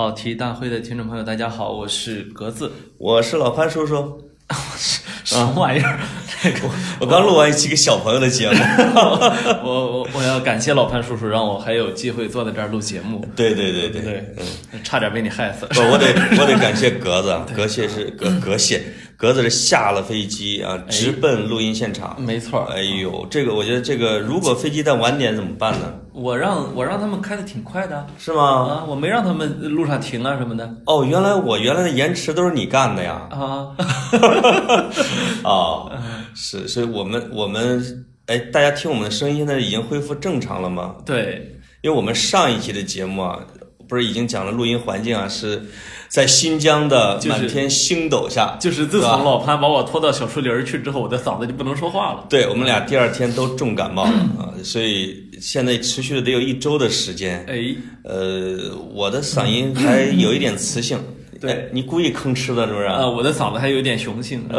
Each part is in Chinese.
跑题大会的听众朋友，大家好，我是格子。我是老潘叔叔，什么玩意儿？这个我刚录完一期给小朋友的节目。我我我要感谢老潘叔叔，让我还有机会坐在这儿录节目。对对对对对嗯，差点被你害死。不，我得我得感谢格子，啊，格谢是格格谢，格子是下了飞机啊，直奔录音现场。没错，哎呦，这个我觉得这个如果飞机再晚点怎么办呢？我让我让他们开的挺快的是吗？啊，我没让他们路上停啊什么的哦，原来我原来的延迟都是你干的呀。啊。啊，是，所以我们我们哎，大家听我们的声音现在已经恢复正常了吗？对，因为我们上一期的节目啊，不是已经讲了录音环境啊，是在新疆的就是满天星斗下。就是自从老潘把我拖到小树林儿去之后，我的嗓子就不能说话了。对我们俩第二天都重感冒了 啊，所以现在持续了得有一周的时间。哎，呃，我的嗓音还有一点磁性。对哎，你故意吭哧的，是不是？呃，我的嗓子还有点雄性。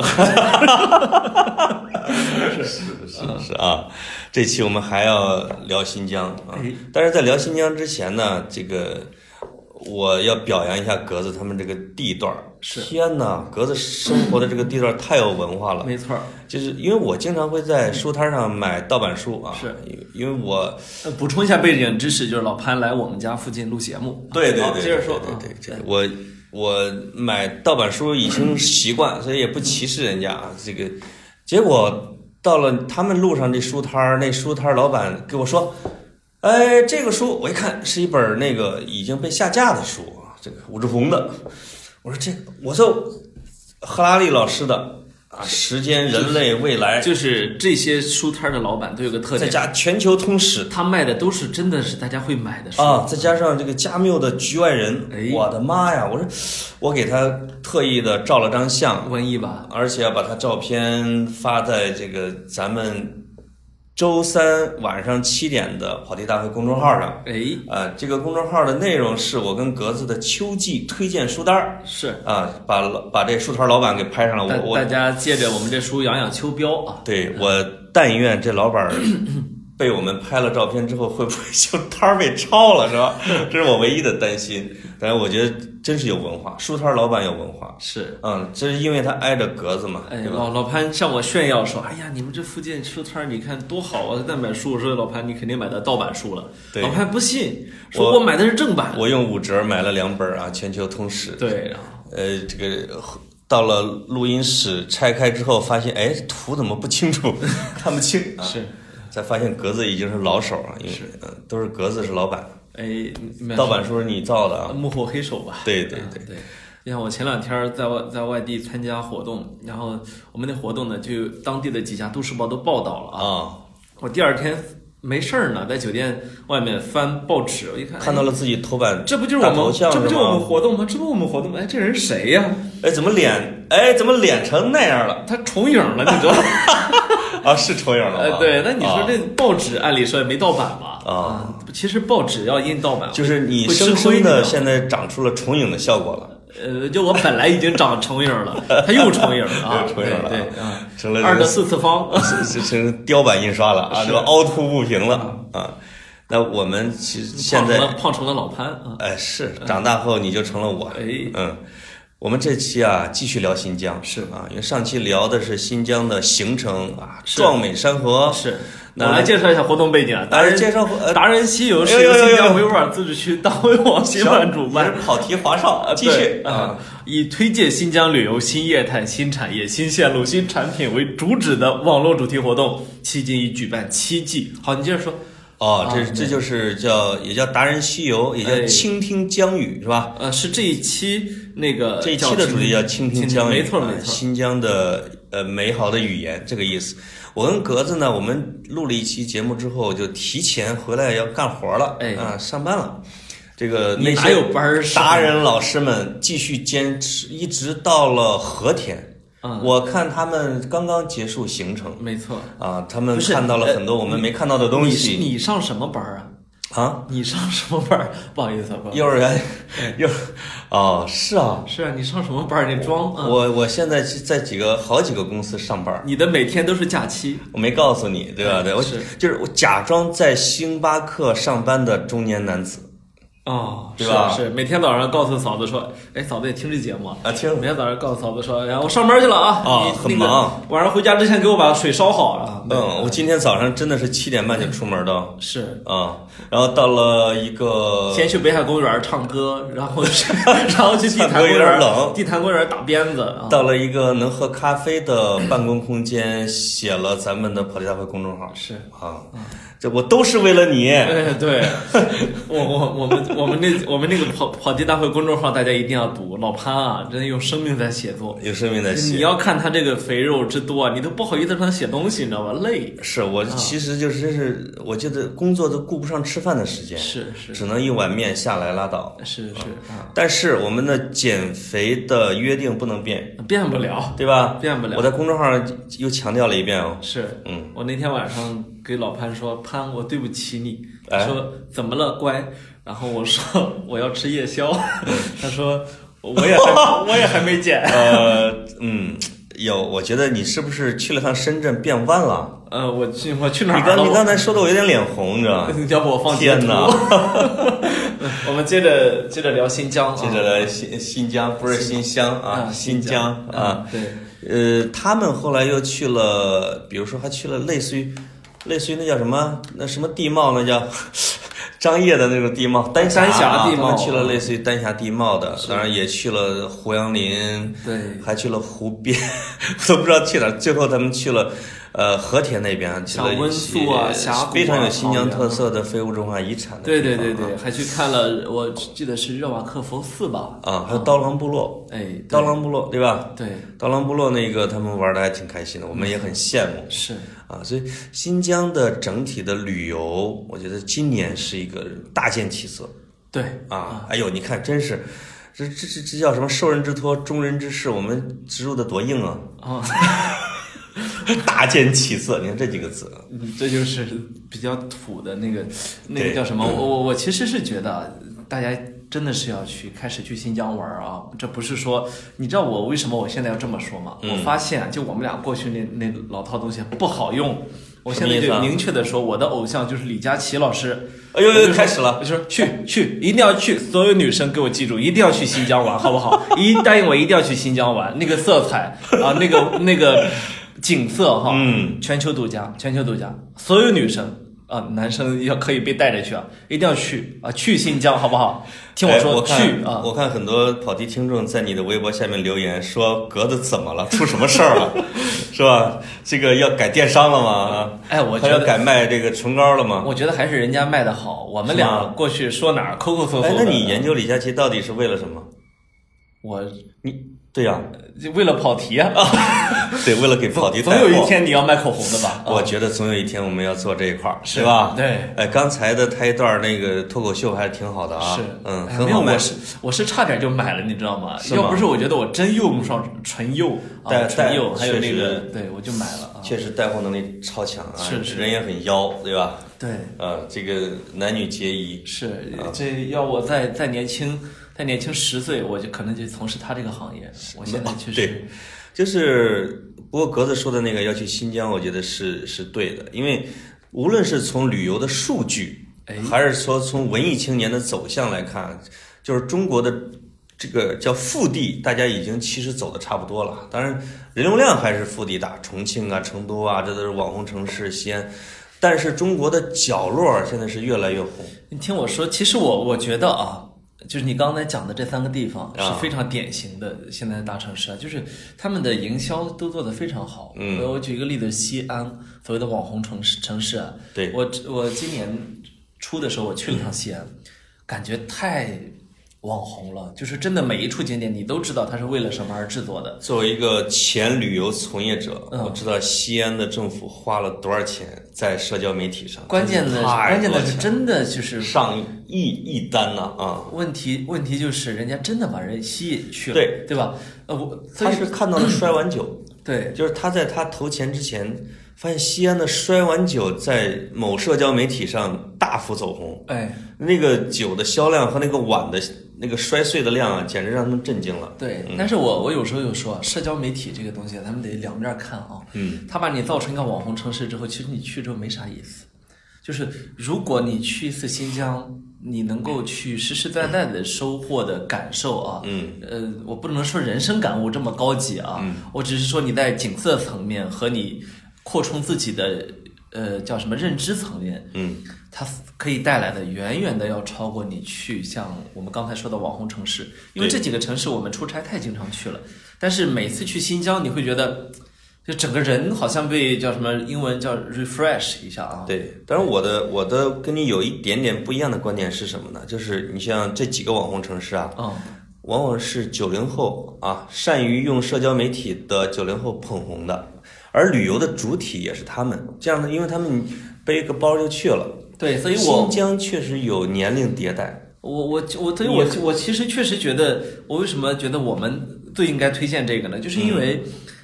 是是是啊，这期我们还要聊新疆啊哎，但是在聊新疆之前呢，这个我要表扬一下格子他们这个地段儿。是天哪，格子生活的这个地段太有文化了。没错，就是因为我经常会在书摊上买盗版书啊，是因为我呃补充一下背景知识，就是老潘来我们家附近录节目。对对对，接着说。对对我我买盗版书已经习惯，所以也不歧视人家啊。这个结果到了他们路上这书摊儿，那书摊儿老板给我说：“哎，这个书我一看是一本那个已经被下架的书，这个武志红的。”我说这个，我说赫拉利老师的啊，《时间、人类、未来》，就是这些书摊的老板都有个特点，再加《全球通史》。他卖的都是真的是大家会买的书。啊，再加上这个加缪的《局外人》哎我的妈呀！我说，我给他特意的照了张相，文艺吧？而且要把他照片发在这个咱们周三晚上七点的跑题大会公众号上。哎，啊，这个公众号的内容是我跟格子的秋季推荐书单儿是啊，把老把这书摊老板给拍上了。大我我大家借着我们这书养养秋膘啊。对我但愿这老板儿 被我们拍了照片之后，会不会就摊儿被抄了，是吧？这是我唯一的担心。但是我觉得真是有文化，书摊儿老板有文化。是。嗯，这是因为他挨着格子嘛，哎，老老潘向我炫耀说：“哎呀，你们这附近书摊儿，你看多好啊！在买书，我说老潘，你肯定买到盗版书了。对老潘不信，说我我买的是正版。我用五折买了两本啊，《全球通史》。对，然后呃，这个到了录音室拆开之后，发现哎，图怎么不清楚，看不清啊。是，才发现格子已经是老手了，因为嗯，都是格子是老板，哎，盗版书是你造的啊。幕后黑手吧？对对对。你看，我前两天在外在外地参加活动，然后我们那活动呢，就当地的几家都市报都报道了啊。啊，我第二天没事儿呢，在酒店外面翻报纸，我一看，看到了自己头版哎，这不就是我们，是这不就是我们？活动吗？这不我们活动吗？哎，这人谁呀？哎，怎么脸？哎，怎么脸成那样了？他重影了，你知道吗？啊，是重影了呃，吗？对，那你说啊这报纸按理说也没盗版吧？啊嗯，其实报纸要印盗版，就是你生生的现在长出了重影的效果了，呃，就我本来已经长重影了，它又重影了啊，又重影了啊对对啊，成了二的四次方，是是成雕版印刷了啊，是这个凹凸不平了啊。那我们其实现在胖成了老潘啊，哎是长大后你就成了我，哎，嗯。我们这期啊，继续聊新疆，是。啊，因为上期聊的是新疆的行程啊，壮美山河，是。那我来介绍一下活动背景啊，达人介绍呃达人西游是由新疆维吾尔自治区大胃王协办主办，跑题华少，继续。对啊，以推介新疆旅游、新业态、新产业、新线路、新产品为主旨的网络主题活动，迄今已举办七季。好，你接着说。哦，这啊这就是叫也叫达人西游，也哎叫倾听疆语，是吧？呃，是这一期那个这一期的主题叫倾听江语，没错啊没错。新疆的呃美好的语言这个意思。我跟格子呢，我们录了一期节目之后，就提前回来要干活了，哎啊，上班了。这个你哪那些有班儿上达人老师们继续坚持，一直到了和田。嗯我看他们刚刚结束行程没错。啊，他们看到了呃很多我们没看到的东你西你上什么班儿啊？啊。你上什么班儿？不好意思啊，不好意思幼儿园，幼哦，是啊，是啊，你上什么班儿？你装啊？我我现在是在几个好几个公司上班，你的每天都是假期。我没告诉你，对吧？对，我是就是我假装在星巴克上班的中年男子，哦，对吧？是是，每天早上告诉嫂子说，哎，嫂子也听这节目啊。啊，听。每天早上告诉嫂子说，然后我上班去了啊，啊很忙。晚上回家之前给我把水烧好啊。嗯，我今天早上真的是七点半就出门的。是。啊，然后到了一个先去北海公园唱歌，然后去，然后去地坛公园冷。地坛公园打鞭子啊。到了一个能喝咖啡的办公空间，写了咱们的跑题大会公众号。是，啊，这我都是为了你。对，对，我我我们我们那我们那个跑跑题大会公众号，大家一定要读。老潘啊，真的用生命在写作。用生命在写你，要看他这个肥肉之多啊，你都不好意思让他写东西，你知道吧？累。是我其实就是真是，我觉得工作都顾不上吃饭的时间，是是只能一碗面下来拉倒。是是啊，但是我们的减肥的约定不能变，变不了，对吧？变不了我在公众号上又强调了一遍哦。是，嗯，我那天晚上给老潘说，潘，我对不起你。他哎说怎么了，乖？然后我说我要吃夜宵。他说 我也还 我也还没减。呃，嗯，有，我觉得你是不是去了趟深圳变弯了？呃，我去我去哪你儿你？刚你刚才说的我有点脸红，你知道吗？要不我放天哪！我们接着接着聊新疆啊，接着聊新新疆，不是新乡啊，新疆啊。对，呃，他们后来又去了，比如说还去了类似于，类似于那叫什么，那什么地貌，那叫 张掖的那种地貌，丹丹霞啊地貌去了类似于丹霞地貌的，当然也去了胡杨林，对。还去了湖边，都不知道去哪儿。最后他们去了，呃，和田那边去了温一些宿啊峡谷啊非常有新疆特色的非物质文化遗产的对。对对对，还去看了，我记得是热瓦克佛寺吧？啊，还有刀郎部落，哎，刀郎部落对吧？对刀郎部落那个他们玩的还挺开心的，我们也很羡慕。是啊，所以新疆的整体的旅游，我觉得今年是一个大见起色对啊！哎呦，你看，真是，这这这这叫什么？受人之托，忠人之事，我们植入的多硬啊！啊，大见起色，你看这几个字，嗯这就是比较土的那个那个叫什么？我我我其实是觉得啊大家真的是要去开始去新疆玩儿啊！这不是说你知道我为什么我现在要这么说吗？嗯我发现啊就我们俩过去那那老套东西不好用。我现在就明确的说，我的偶像就是李佳琦老师。哎呦开始了我，就说去去，一定要去，所有女生给我记住，一定要去新疆玩，好不好？一答应我一定要去新疆玩，那个色彩啊，那个那个景色哈，嗯，全球独家，全球独家，所有女生啊，男生要可以被带着去啊，一定要去啊，去新疆，好不好？听我说，哎我看去啊，我看很多跑题听众在你的微博下面留言说格子怎么了，出什么事儿了，是吧？这个要改电商了吗？啊，哎，我还要觉得。改卖这个唇膏了吗？我觉得还是人家卖的好，我们俩过去说哪儿抠抠搜搜。哎，那你研究李佳琦到底是为了什么？我你对呀、就为了跑题啊，对，为了给跑题。总有一天你要卖口红的吧？我觉得总有一天我们要做这一块儿，是吧？对。哎，刚才的他一段那个脱口秀还是挺好的啊，是，嗯，很好卖我。是我是差点就买了，你知道吗？吗要不是我觉得我真用不上唇釉啊，带唇釉，还有那个，对我就买了啊。确实带货能力超强啊，是是人也很妖，对吧？对，呃，这个男女皆宜。是啊这要我再再年轻，再年轻十岁，我就可能就从事他这个行业。我现在确实对，就是不过格子说的那个要去新疆，我觉得是是对的，因为无论是从旅游的数据，哎还是说从文艺青年的走向来看，就是中国的这个叫腹地，大家已经其实走的差不多了。当然，人流量还是腹地大，重庆啊、成都啊，这都是网红城市，西安。但是中国的角落现在是越来越红，你听我说，其实我我觉得啊，就是你刚才讲的这三个地方啊。是非常典型的现在的大城市啊，就是他们的营销都做得非常好。嗯。我我举一个例子，西安所谓的网红城市城市啊，对。我我今年初的时候我去了趟西安，感觉太网红了，就是真的每一处景点你都知道它是为了什么而制作的。作为一个前旅游从业者，嗯我知道西安的政府花了多少钱在社交媒体上。关键的关键的是，真的就是上亿亿单呢啊！问题，问题就是人家真的把人吸引去了，对对吧？呃，我他是看到了摔碗酒，对就是他在他投钱之前，发现西安的摔碗酒在某社交媒体上大幅走红，哎。那个酒的销量和那个碗的那个摔碎的量啊，简直让他们震惊了。对，但是我我有时候有说，社交媒体这个东西，咱们得两面看啊。嗯，他把你造成一个网红城市之后，其实你去之后没啥意思。就是如果你去一次新疆，你能够去实实在在的收获的感受啊，嗯，呃，我不能说人生感悟这么高级啊，我只是说你在景色层面和你扩充自己的呃叫什么认知层面，嗯，它可以带来的远远的要超过你去像我们刚才说的网红城市，因为这几个城市我们出差太经常去了，但是每次去新疆你会觉得。就整个人好像被叫什么英文叫 refresh 一下啊，对。但是，我的我的跟你有一点点不一样的观点是什么呢？就是你像这几个网红城市啊，嗯，往往是九零后啊，善于用社交媒体的九零后捧红的，而旅游的主体也是他们。这样的，因为他们背个包就去了。对，所以我新疆确实有年龄迭代，我我我，所以我我其实确实觉得，我为什么觉得我们最应该推荐这个呢？就是因为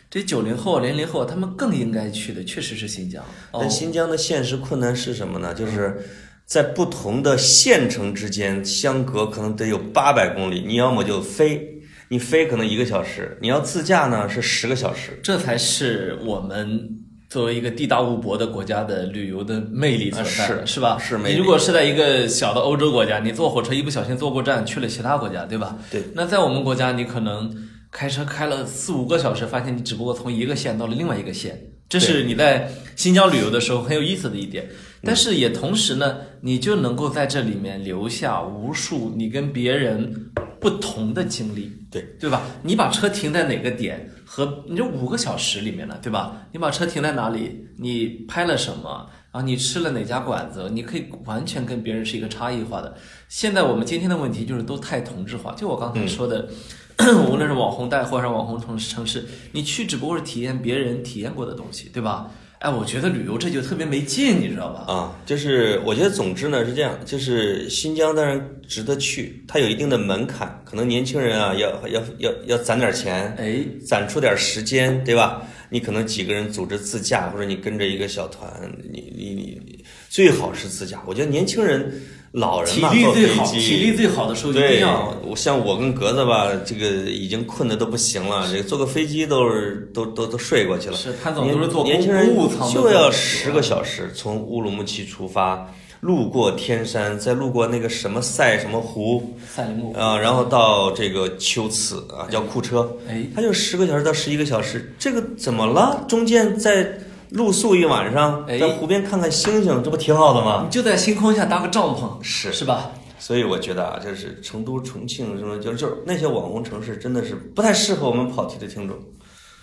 这九零后、零零后他们更应该去的确实是新疆。哦但，新疆的现实困难是什么呢？就是在不同的县城之间相隔可能得有八百公里，你要么就飞，你飞可能一个小时，你要自驾呢是十个小时。这才是我们作为一个地大物博的国家的旅游的魅力所在，啊是是吧？是魅力你如果是在一个小的欧洲国家，你坐火车一不小心坐过站去了其他国家，对吧？对。那在我们国家，你可能开车开了四五个小时，发现你只不过从一个县到了另外一个县，这是你在新疆旅游的时候很有意思的一点。但是也同时呢，你就能够在这里面留下无数你跟别人不同的经历。对对吧？你把车停在哪个点，和你这五个小时里面呢，对吧？你把车停在哪里，你拍了什么，然后你吃了哪家馆子，你可以完全跟别人是一个差异化的。现在我们今天的问题就是都太同质化，就我刚才说的，无论是网红带货还是网红城城市，你去只不过是体验别人体验过的东西，对吧？哎，我觉得旅游这就特别没劲，你知道吧？啊，就是我觉得总之呢是这样，就是新疆当然值得去，它有一定的门槛，可能年轻人啊要要要要攒点钱，哎，攒出点时间，对吧？你可能几个人组织自驾，或者你跟着一个小团，你你你最好是自驾。我觉得年轻人、老人体嘛，坐飞力最好，体机力最好的时候一定对要，我像我跟格子吧，这个已经困得都不行了，这个坐个飞机都是都都都睡过去了。是潘总年都是坐公年轻人公务舱的就要十个小时，从乌鲁木齐出发，路过天山，再路过那个什么塞什么湖赛里木啊，然后到这个秋瓷啊，叫库车，哎，它就十个小时到十一个小时，这个怎么了？中间再露宿一晚上，哎在湖边看看星星，这不挺好的吗？你就在星空下搭个帐篷，是是吧？所以我觉得啊，就是成都、重庆什么，就是就是那些网红城市，真的是不太适合我们跑题的听众。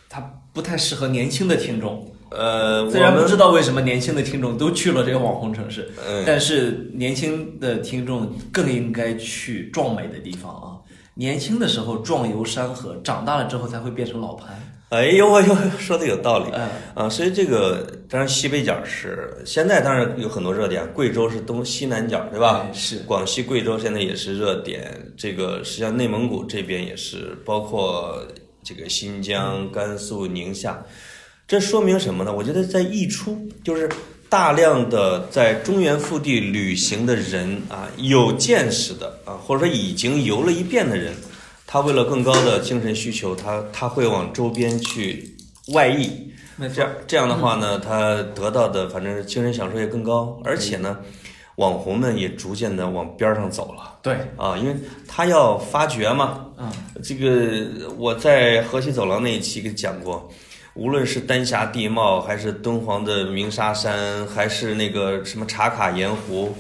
它不太适合年轻的听众。呃，虽然我们不知道为什么年轻的听众都去了这个网红城市，嗯但是年轻的听众更应该去壮美的地方啊！年轻的时候壮游山河，长大了之后才会变成老潘。哎呦哎呦，说的有道理嗯啊！所以这个当然西北角是现在当然有很多热点，贵州是东西南角对吧？哎是广西、贵州现在也是热点，这个实际上内蒙古这边也是，包括这个新疆、甘肃、宁夏，这说明什么呢？我觉得在溢出就是。大量的在中原腹地旅行的人啊，有见识的啊，或者说已经游了一遍的人，他为了更高的精神需求，他他会往周边去外溢。没这样这样的话呢，他得到的反正精神享受也更高，而且呢，网红们也逐渐的往边儿上走了对，啊，因为他要发掘嘛。嗯，这个我在河西走廊那一期给讲过，无论是丹霞地貌，还是敦煌的鸣沙山，还是那个什么茶卡盐湖，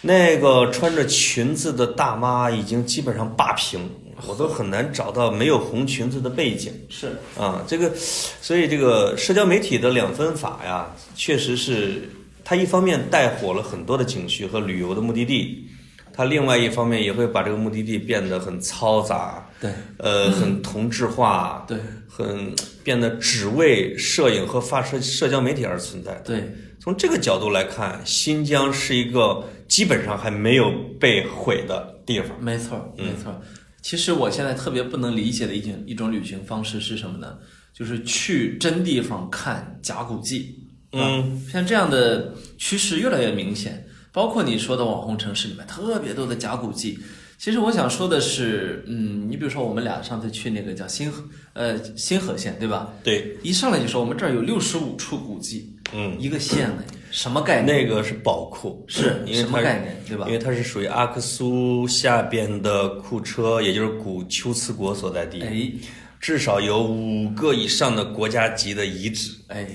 那个穿着裙子的大妈已经基本上霸屏，我都很难找到没有红裙子的背景。是啊，这个，所以这个社交媒体的两分法呀，确实是它一方面带火了很多的景区和旅游的目的地，它另外一方面也会把这个目的地变得很嘈杂，对呃，很同质化，对很变得只为摄影和发社社交媒体而存在。对，从这个角度来看，新疆是一个基本上还没有被毁的地方。没错儿没错儿。其实我现在特别不能理解的一种一种旅行方式是什么呢？就是去真地方看假古迹。嗯，像这样的趋势越来越明显，包括你说的网红城市里面特别多的假古迹。其实我想说的是，嗯，你比如说我们俩上次去那个叫新河，呃，新河县，对吧？对，一上来就说我们这儿有六十五处古迹，嗯，一个县嘞。什么概念？那个是宝库，是因为它概念，对吧？因？为它是属于阿克苏下边的库车，也就是古龟兹国所在地，哎。至少有五个以上的国家级的遗址，哎，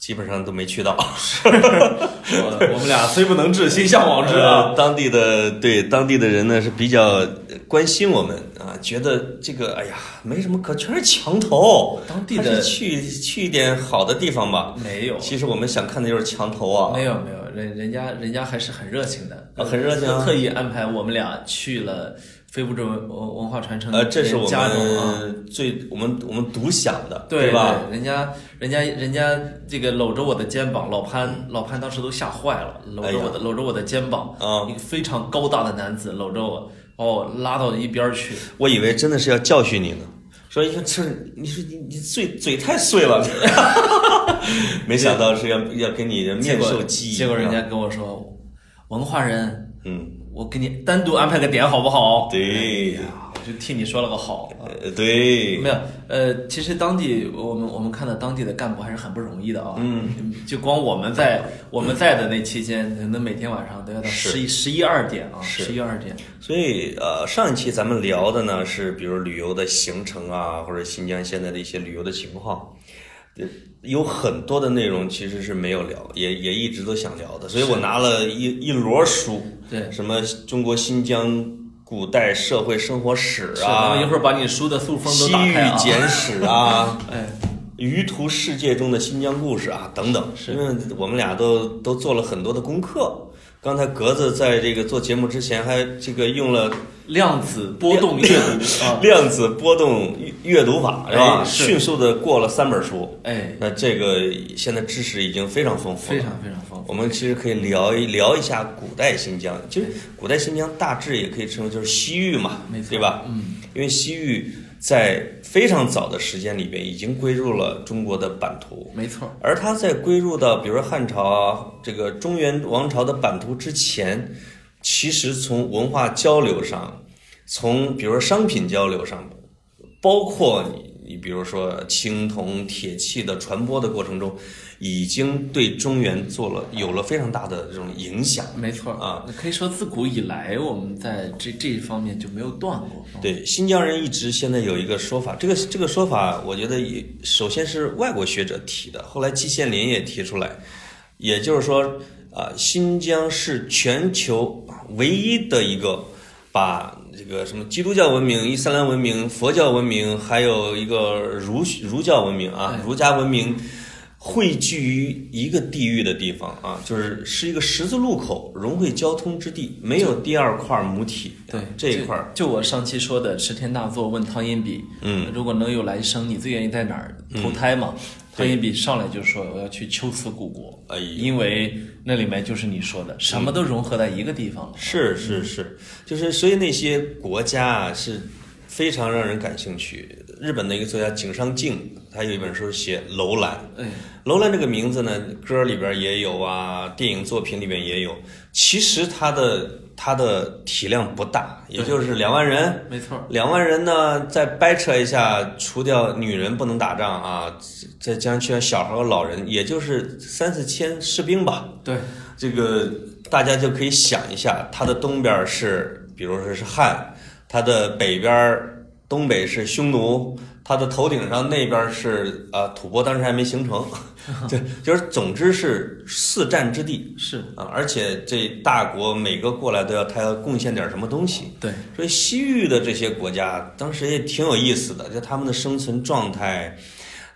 基本上都没去到。我我们俩虽不能至，心向往之啊。呃，当地的对当地的人呢是比较关心我们啊，觉得这个哎呀没什么可，全是墙头，当地的去去一点好的地方吧。没有，其实我们想看的就是墙头啊，没有没有，人人家人家还是很热情的，啊很热情特意安排我们俩去了非物质文文文化传承呃，这是我。们最我们我们独享的，对吧？？人家，人家，人家这个搂着我的肩膀，老潘，老潘当时都吓坏了，搂着我的，搂着我的肩膀，啊一个非常高大的男子搂着我，把我拉到一边去。我以为真的是要教训你呢，说你说这你说你你嘴嘴太碎了，没想到是要要跟你的面授机宜，结果人家跟我说，文化人，嗯，我给你单独安排个点好不好？对哎呀，我就替你说了个好。呃对，没有，呃，其实当地我们我们看到当地的干部还是很不容易的啊。嗯，就光我们在我们在的那期间，可能每天晚上都要到十一十一二点啊，十一二点。所以呃，上一期咱们聊的呢是比如旅游的行程啊，或者新疆现在的一些旅游的情况，呃有很多的内容其实是没有聊，也也一直都想聊的，所以我拿了一一摞书，对，什么中国新疆古代社会生活史是，啊我一，会儿把你书的塑封都西域打开啊。简史啊，哎，舆图世界中的新疆故事啊，等等，因为我们俩都都做了很多的功课。刚才格子在这个做节目之前还这个用了量子波动阅 量子波动阅读法是吧？迅速的过了三本书，哎，那这个现在知识已经非常丰富了。非常非常丰富。我们其实可以聊一聊一下古代新疆，其实古代新疆大致也可以称为就是西域嘛，没错对吧？嗯，因为西域在非常早的时间里边已经归入了中国的版图，没错，而它在归入到比如说汉朝啊这个中原王朝的版图之前，其实从文化交流上，从比如说商品交流上，包括你你比如说青铜、铁器的传播的过程中，已经对中原做了有了非常大的这种影响。没错啊，可以说自古以来我们在这这一方面就没有断过。对，新疆人一直现在有一个说法，这个这个说法，我觉得也首先是外国学者提的，后来季羡林也提出来，也就是说，啊、新疆是全球唯一的一个把这个什么基督教文明、伊斯兰文明、佛教文明，还有一个儒儒教文明啊，儒家文明。汇聚于一个地域的地方啊，就是是一个十字路口，融汇交通之地，没有第二块母体。对这一块儿，就就我上期说的持天大作问汤因比，嗯，如果能有来生，你最愿意在哪儿投胎嘛？汤因比上来就说我要去秋瓷古国，哎因为那里面就是你说的，什么都融合在一个地方了。是是是，就是所以那些国家啊是非常让人感兴趣。日本的一个作家井上靖，他有一本书写楼兰。哎，楼兰这个名字呢，歌里边也有啊，电影作品里面也有。其实它的它的体量不大，也就是两万人。没错，两万人呢，再掰扯一下，除掉女人不能打仗啊，再加上去小孩和老人，也就是三四千士兵吧。对，这个大家就可以想一下，它的东边是，比如说是汉，它的北边儿东北是匈奴，它的头顶上那边是啊吐蕃，当时还没形成，对，就是总之是四战之地。是，啊，而且这大国每个过来都要他要贡献点什么东西，对，所以西域的这些国家当时也挺有意思的，就他们的生存状态，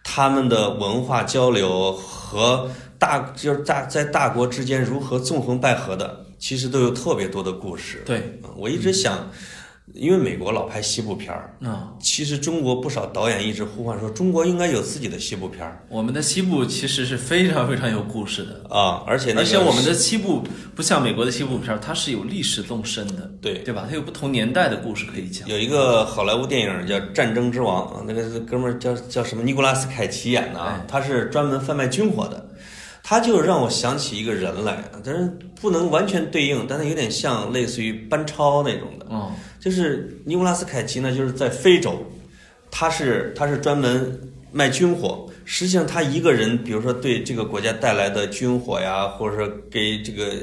他们的文化交流和大就是大在大国之间如何纵横捭阖的，其实都有特别多的故事。对，嗯我一直想，因为美国老拍西部片儿，啊、其实中国不少导演一直呼唤说，中国应该有自己的西部片儿我们的西部其实是非常非常有故事的。啊，而且那个而且我们的西部不像美国的西部片儿，它是有历史纵深的，对对吧？它有不同年代的故事可以讲。有一个好莱坞电影叫《战争之王》，啊，那个哥们儿叫叫什么？尼古拉斯凯奇演的他是专门贩卖军火的。他就让我想起一个人来，但是不能完全对应，但是有点像类似于班超那种的。哦，就是尼古拉斯凯奇呢，就是在非洲，他是他是专门卖军火，实际上他一个人，比如说对这个国家带来的军火呀，或者说给这个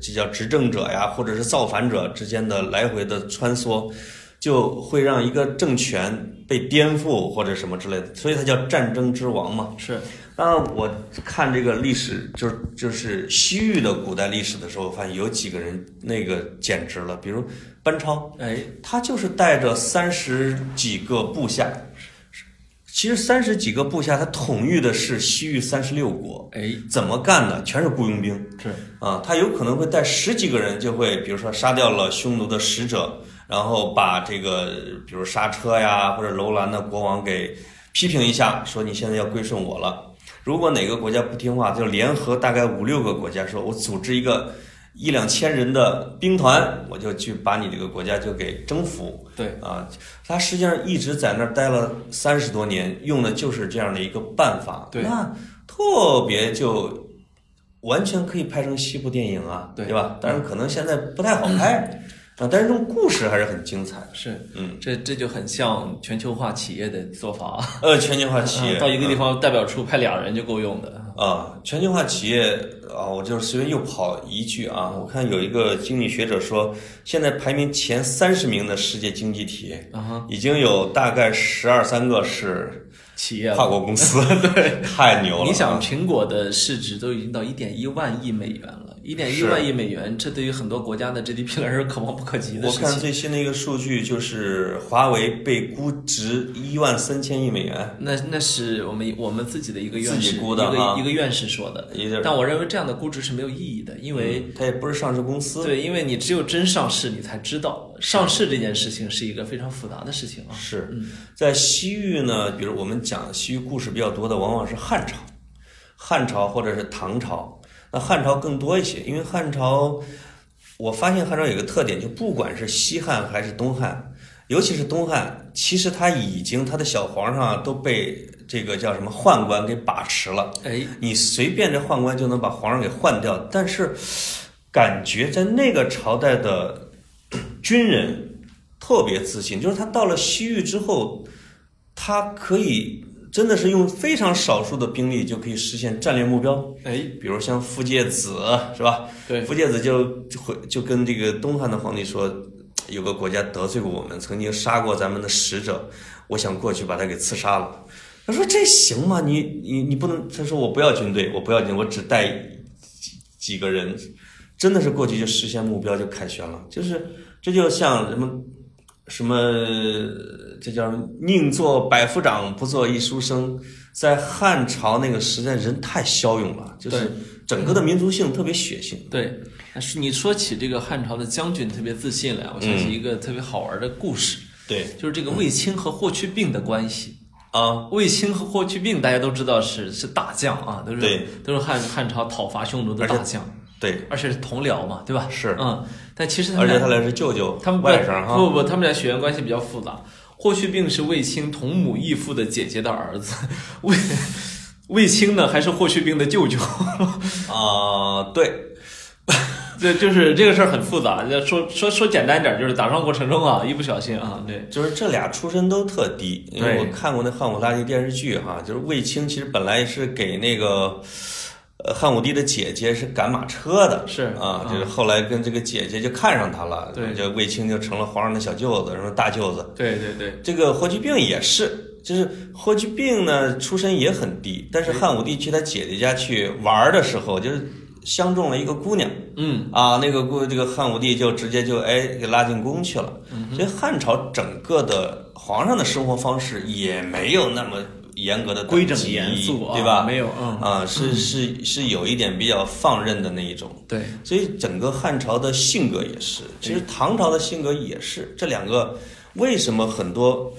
这叫执政者呀，或者是造反者之间的来回的穿梭，就会让一个政权被颠覆或者什么之类的，所以他叫战争之王嘛。是当然，我看这个历史，就是就是西域的古代历史的时候，发现有几个人那个简直了，比如班超，哎，他就是带着三十几个部下，其实三十几个部下，他统御的是西域三十六国，哎，怎么干的？全是雇佣兵。是。啊，他有可能会带十几个人，就会比如说杀掉了匈奴的使者，然后把这个比如刹车呀或者楼兰的国王给批评一下，说你现在要归顺我了。如果哪个国家不听话，就联合大概五六个国家，说我组织一个一两千人的兵团，我就去把你这个国家就给征服。对，啊，他实际上一直在那儿待了三十多年，用的就是这样的一个办法。对那特别就完全可以拍成西部电影啊，对吧？但是可能现在不太好拍 啊，但是这种故事还是很精彩。是，嗯，这这就很像全球化企业的做法啊。呃，全球化企业啊 到一个地方代表处派俩人就够用的。啊，全球化企业啊，我就是随便又跑一句啊，我看有一个经济学者说，现在排名前三十名的世界经济体，啊，已经有大概十二三个是企业跨国公司，对，太牛了啊。你想，苹果的市值都已经到一点一万亿美元了，一点一万亿美元，这对于很多国家的 GDP 来说可望不可及的我看。最新的一个数据就是华为被估值一万三千亿美元，那那是我们我们自己的一个院士，估的啊一个一个院士说的。但我认为这样的估值是没有意义的，因为、它也不是上市公司，对，因为你只有真上市，你才知道上市这件事情是一个非常复杂的事情啊。是在西域呢，比如我们讲西域故事比较多的，往往是汉朝、汉朝或者是唐朝。那汉朝更多一些，因为汉朝，我发现汉朝有个特点，就不管是西汉还是东汉，尤其是东汉，其实他已经他的小皇上都被这个叫什么宦官给把持了。哎，你随便这宦官就能把皇上给换掉，但是感觉在那个朝代的 军人特别自信，就是他到了西域之后，他可以真的是用非常少数的兵力就可以实现战略目标。哎，比如像傅介子是吧？对，傅介子就就会就跟这个东汉的皇帝说，有个国家得罪过我们，曾经杀过咱们的使者，我想过去把他给刺杀了。他说这行吗？你你你不能。他说我不要军队，我不要军，我只带几几个人，真的是过去就实现目标就凯旋了。就是这就像什么什么，这叫宁做百夫长，不做一书生。在汉朝那个时代，人太骁勇了，就是整个的民族性特别血性。对，但是你说起这个汉朝的将军特别自信来，我想起一个特别好玩的故事，对就是这个卫青和霍去病的关系。啊，卫青和霍去病大家都知道是是大将啊，都是对都是汉汉朝讨伐匈奴的大将，对，而且是同僚嘛，对吧？是嗯，但其实他们俩而且他俩是舅舅，他们外甥哈。不不，他们俩血缘关系比较复杂。霍去病是卫青同母异父的姐姐的儿子，卫卫青呢还是霍去病的舅舅。啊，对，这就是这个事儿很复杂。说说说简单点儿，就是打仗过程中啊，一不小心啊，对就是这俩出身都特低，因为我看过那汉武大帝电视剧哈，就是卫青其实本来是给那个呃汉武帝的姐姐是赶马车的，是啊，就是后来跟这个姐姐就看上他了，对就卫青就成了皇上的小舅子，什么大舅子。对对对，这个霍去病也是，就是霍去病呢出身也很低，但是汉武帝去他姐姐家去玩的时候，就是相中了一个姑娘。嗯，啊，那个姑这个汉武帝就直接就哎给拉进宫去了。所以汉朝整个的皇上的生活方式也没有那么严格的规整严肃啊，对吧？没有，嗯，啊，是是是有一点比较放任的那一种。对，所以整个汉朝的性格也是，其实唐朝的性格也是。这两个为什么很多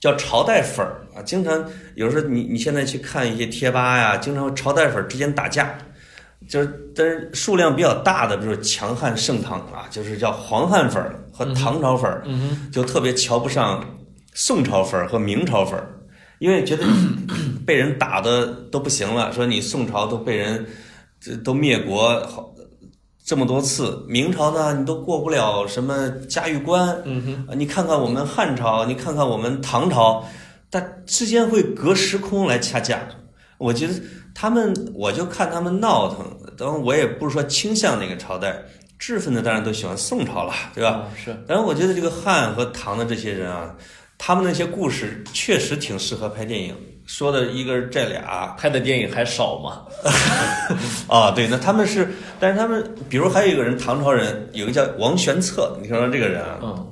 叫朝代粉儿啊？经常有时候你你现在去看一些贴吧呀，经常朝代粉儿之间打架，就是但是数量比较大的，比如强汉盛唐啊，就是叫黄汉粉儿和唐朝粉儿，嗯就特别瞧不上宋朝粉儿和明朝粉儿，因为觉得 被人打的都不行了，说你宋朝都被人这都灭国好这么多次，明朝呢你都过不了什么嘉峪关，嗯哼，啊你看看我们汉朝，你看看我们唐朝，但之间会隔时空来掐架。我觉得他们，我就看他们闹腾。当然，我也不是说倾向哪个朝代，知识分子当然都喜欢宋朝了，对吧？啊是，但是我觉得这个汉和唐的这些人啊，他们那些故事确实挺适合拍电影。说的一个是这俩拍的电影还少吗？啊，对，那他们是，但是他们，比如还有一个人，唐朝人，有个叫王玄策，你听说这个人啊？嗯，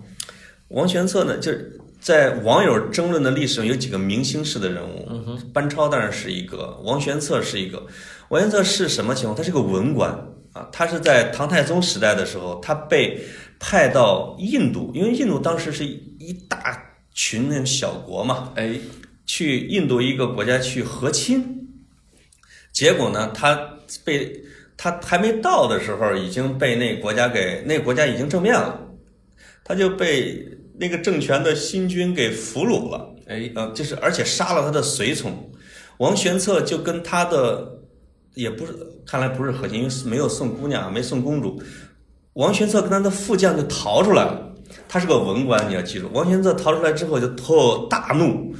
王玄策呢，就是在网友争论的历史上有几个明星式的人物，班超当然是一个，王玄策是一个。王玄策是什么情况？他是个文官啊，他是在唐太宗时代的时候，他被派到印度，因为印度当时是一大群那种小国嘛，哎，去印度一个国家去和亲，结果呢，他被他还没到的时候，已经被那国家给那国家已经政变了，他就被那个政权的新军给俘虏了，哎，呃，就是而且杀了他的随从，王玄策就跟他的也不是，看来不是和亲，因为没有送姑娘，没送公主，王玄策跟他的副将就逃出来了，他是个文官，你要记住，王玄策逃出来之后就特大怒。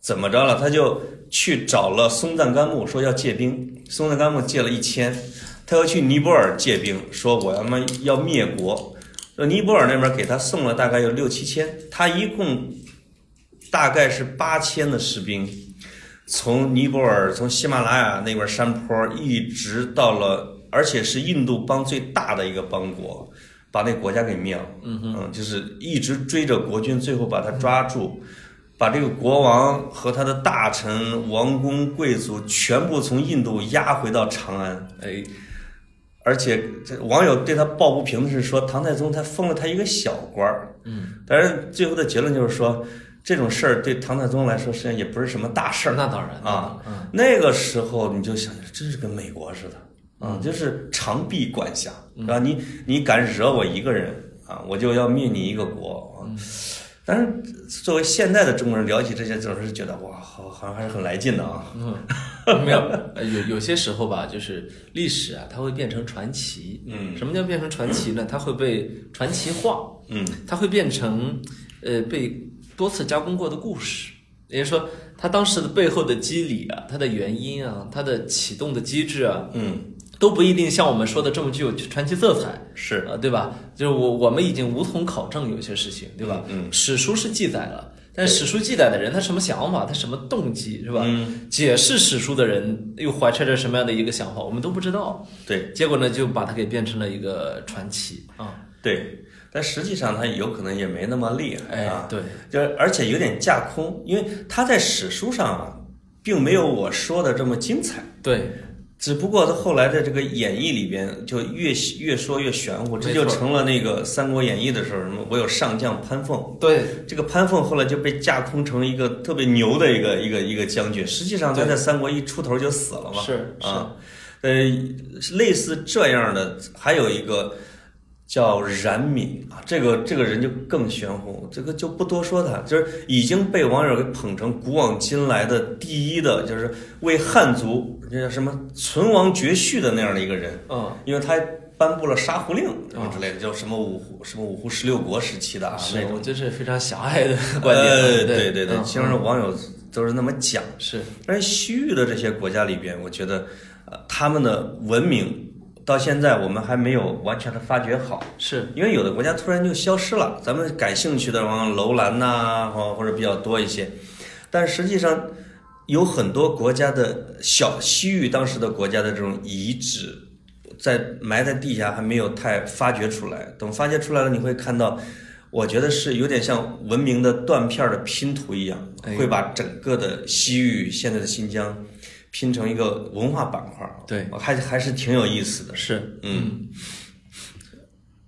怎么着了？他就去找了松赞干布，说要借兵。松赞干布借了一千，他又去尼泊尔借兵，说我他妈要灭国。说尼泊尔那边给他送了大概有六七千，他一共大概是八千的士兵，从尼泊尔从喜马拉雅那边山坡一直到了，而且是印度邦最大的一个邦国，把那国家给灭了。嗯嗯，就是一直追着国军，最后把他抓住。把这个国王和他的大臣、王公贵族全部从印度押回到长安，哎，而且这网友对他抱不平的是说，唐太宗他封了他一个小官儿，嗯，但是最后的结论就是说，这种事儿对唐太宗来说实际上也不是什么大事儿那当然啊。嗯，那个时候你就想，真是跟美国似的啊，就是长臂管辖，是吧？你你敢惹我一个人啊，我就要灭你一个国啊。但是作为现在的中国人，聊起这些总是觉得哇，好好像还是很来劲的啊。嗯，没有，呃有有些时候吧，就是历史啊，它会变成传奇。嗯什么叫变成传奇呢？它会被传奇化，嗯它会变成呃被多次加工过的故事。也就是说，它当时的背后的机理啊，它的原因啊，它的启动的机制啊，嗯，都不一定像我们说的这么具有传奇色彩。是啊，对吧？就是我我们已经无从考证有些事情，对吧？嗯史书是记载了，但史书记载的人他什么想法，他什么动机，是吧？嗯，解释史书的人又怀揣着什么样的一个想法，我们都不知道。对结果呢，就把它给变成了一个传奇啊！对，但实际上他有可能也没那么厉害哎啊，，对，就是而且有点架空，因为他在史书上啊，并没有我说的这么精彩。对，只不过他后来在这个演绎里边，就越越说越玄乎，这就成了那个《三国演义》的时候，什么我有上将潘凤，对，这个潘凤后来就被架空成一个特别牛的一个一个一个将军，实际上他在三国一出头就死了嘛。是是啊，呃，类似这样的还有一个叫冉闵啊，这个这个人就更玄乎，这个就不多说他，就是已经被网友给捧成古往今来的第一的，就是为汉族这叫什么存亡绝续的那样的一个人，嗯，因为他颁布了杀胡令什么之类的，叫什么五胡什么五胡十六国时期的啊是那种。我。这是非常狭隘的观点对。对对其实网友都是那么讲。是。但是西域的这些国家里边，我觉得，呃，他们的文明到现在我们还没有完全的发掘好，是，因为有的国家突然就消失了。咱们感兴趣的往楼兰呐、或或者比较多一些，但实际上有很多国家的小西域当时的国家的这种遗址，在埋在地下还没有太发掘出来。等发掘出来了，你会看到。我觉得是有点像文明的断片儿的拼图一样，哎会把整个的西域、现在的新疆拼成一个文化板块儿。对，还还是挺有意思的。是，嗯，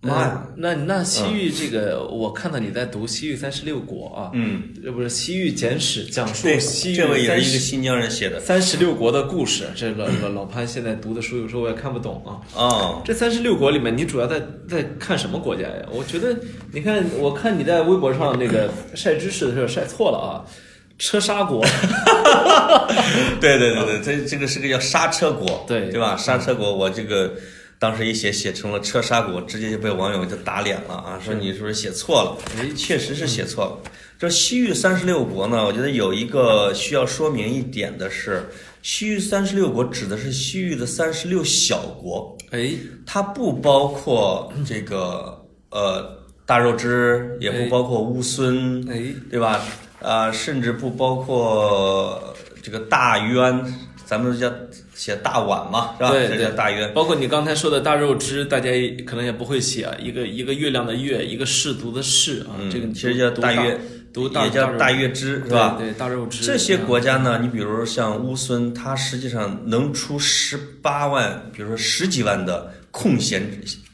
妈呀！呃那那西域这个，我看到你在读《西域三十六国》啊，嗯，这不是《西域简史》讲述，西域这位也三十是一个新疆人写的。三十六国的故事。这老老老潘现在读的书，有时候我也看不懂啊。哦，这三十六国里面，你主要在在看什么国家呀？我觉得，你看，我看你在微博上那个 晒知识的时候晒错了啊，车沙国。对对对对，这这个是个叫刹车国，对对吧？刹车国，我这个当时一写写成了车砂国，直接就被网友就打脸了啊，说你是不是写错了？哎，确实是写错了。这西域三十六国呢，我觉得有一个需要说明一点的是，西域三十六国指的是西域的三十六小国，哎，它不包括这个呃大肉支，也不包括乌孙，哎，对吧？啊，甚至不包括这个大渊，咱们叫写大碗嘛，是吧？对这叫大约。包括你刚才说的大肉汁，大家可能也不会写啊，一个一个月亮的月，一个氏族的氏啊，这个嗯其实叫大大月，读大也叫大月月支，是吧？对对，大肉支这些国家呢，你比如像乌孙，它实际上能出十八万，比如说十几万的空闲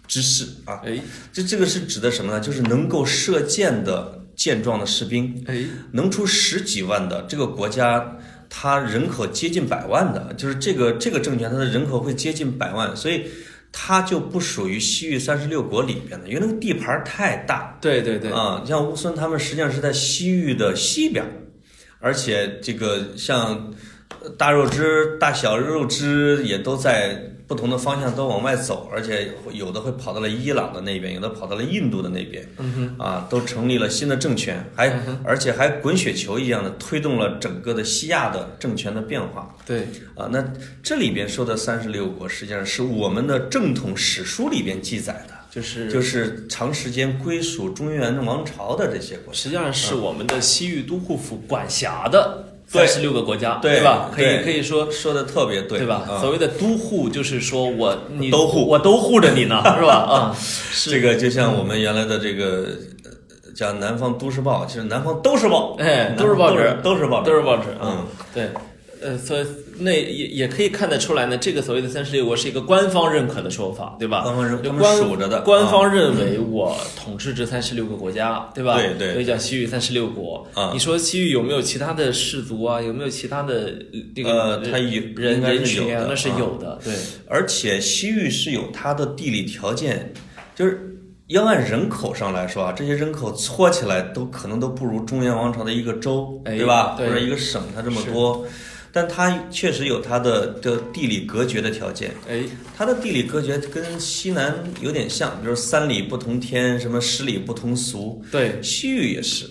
之士啊。哎这这个是指的什么呢？就是能够射箭的健壮的士兵，哎能出十几万的这个国家，它人口接近百万的，就是这个这个政权它的人口会接近百万，所以它就不属于西域三十六国里边的，因为那个地盘太大。对对对，啊，像乌孙他们实际上是在西域的西边儿，而且这个像呃大肉支、大小肉支也都在不同的方向都往外走，而且有的会跑到了伊朗的那边，有的跑到了印度的那边，嗯啊，都成立了新的政权，还而且还滚雪球一样的推动了整个的西亚的政权的变化。对，啊，那这里边说的三十六国，实际上是我们的正统史书里边记载的，就是就是长时间归属中原王朝的这些国家。实际上是我们的西域都护府管辖的对三十六个国家，对吧？可以可以说。说的特别对，对吧？啊所谓的都护，就是说我你都护我都护着你呢，是吧？啊，是这个就像我们原来的这个讲南方都市报，其实南方都是报，哎，都是报纸，都是报纸，都是报纸啊嗯。对，呃，所以那也也可以看得出来呢，这个所谓的三十六国是一个官方认可的说法，对吧？官方认就官数着的官啊方认为我统治这三十六个国家，对吧？对对所以叫西域三十六国。啊你说西域有没有其他的氏族啊？有没有其他的呃这个呃人它有人人群啊？有的那是啊有的，对。而且西域是有它的地理条件，就是要按人口上来说啊，这些人口搓起来都可能都不如中原王朝的一个州，哎对吧？对或者一个省，它这么多，但它确实有它的的地理隔绝的条件。哎，它的地理隔绝跟西南有点像，比如三里不同天，什么十里不同俗。对，西域也是，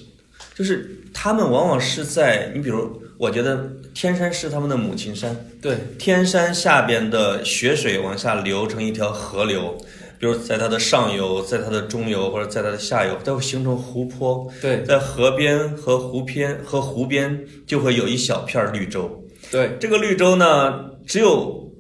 就是他们往往是在你比如，我觉得天山是他们的母亲山，对，天山下边的雪水往下流成一条河流，比如在它的上游，在它的中游或者在它的下游，它会形成湖泊。对，在河边和湖边和湖边就会有一小片绿洲。对，这个绿洲呢，只有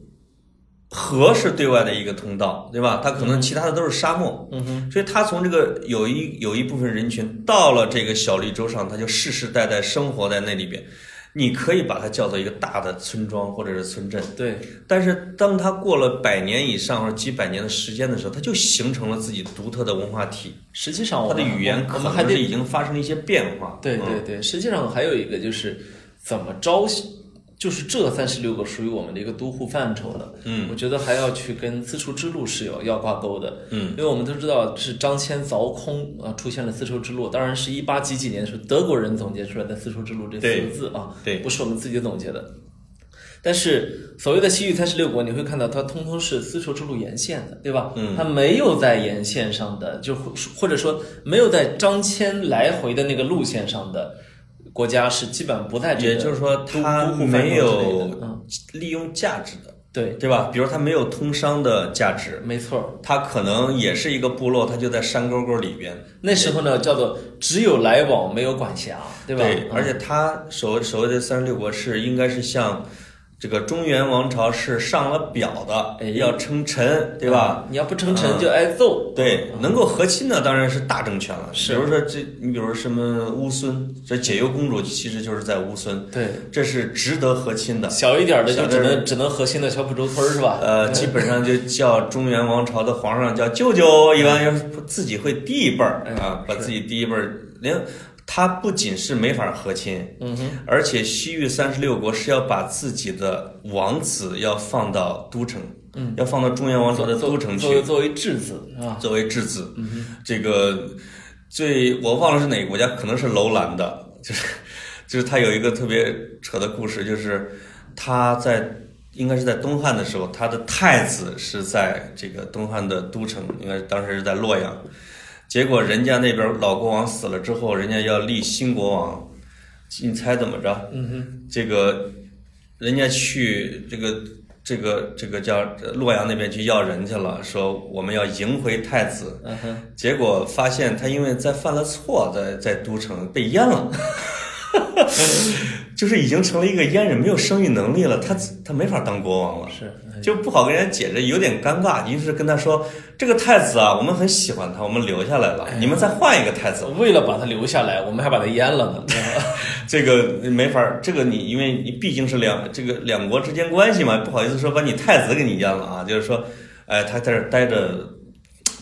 河是对外的一个通道，对吧？它可能其他的都是沙漠。嗯哼，所以它从这个有一有一部分人群到了这个小绿洲上，它就世世代代生活在那里边。你可以把它叫做一个大的村庄或者是村镇，对，但是当它过了百年以上或者几百年的时间的时候，它就形成了自己独特的文化体，实际上我它的语言可我们还是已经发生了一些变化。嗯对对对，实际上还有一个就是怎么招，就是这三十六个属于我们的一个都护范畴的。嗯我觉得还要去跟丝绸之路是有要挂钩的。嗯，因为我们都知道是张骞凿空啊出现了丝绸之路，当然是一八几几年的时候德国人总结出来的丝绸之路这四个字啊，对不是我们自己总结的。但是所谓的西域三十六国，你会看到它通通是丝绸之路沿线的，对吧？嗯它没有在沿线上的，就或或者说没有在张骞来回的那个路线上的国家是基本不在这也就是说，都它没有利用价值的，对，对吧？比如它没有通商的价值，没错。它可能也是一个部落，它就在山沟沟里边。那时候呢，叫做只有来往没有管辖，对吧？对而且它所谓所谓的三十六国是应该是像这个中原王朝是上了表的，哎要称臣，对吧？？你要不称臣就挨揍。对，能够和亲的当然是大政权了。是比如说这，你比如说什么乌孙，这解忧公主其实就是在乌孙，对，这是值得和亲的。小一点的就只能只能和亲的小浦洲村是吧？呃，基本上就叫中原王朝的皇上叫舅舅，一般要自己会第一辈儿哎啊，把自己第一辈儿，连他不仅是没法和亲，嗯哼，而且西域三十六国是要把自己的王子要放到都城，嗯，要放到中原王朝的都城去，作为作为质子啊？作为质子。嗯这个最我忘了是哪个国家，可能是楼兰的，就是就是他有一个特别扯的故事，就是他在应该是在东汉的时候，他的太子是在这个东汉的都城，应该当时是在洛阳。结果人家那边老国王死了之后，人家要立新国王，你猜怎么着？嗯哼，这个人家去这个这个这个叫洛阳那边去要人去了，说我们要迎回太子。嗯哼，结果发现他因为在犯了错，在在都城被阉了，就是已经成了一个阉人，没有生育能力了，他他没法当国王了。是，就不好跟人家解释，有点尴尬。于是跟他说：“这个太子啊，我们很喜欢他，我们留下来了，你们再换一个太子。为了把他留下来，我们还把他阉了呢。这个没法儿，这个你因为你毕竟是两这个两国之间关系嘛，不好意思说把你太子给你阉了啊。就是说，哎，他在这儿待着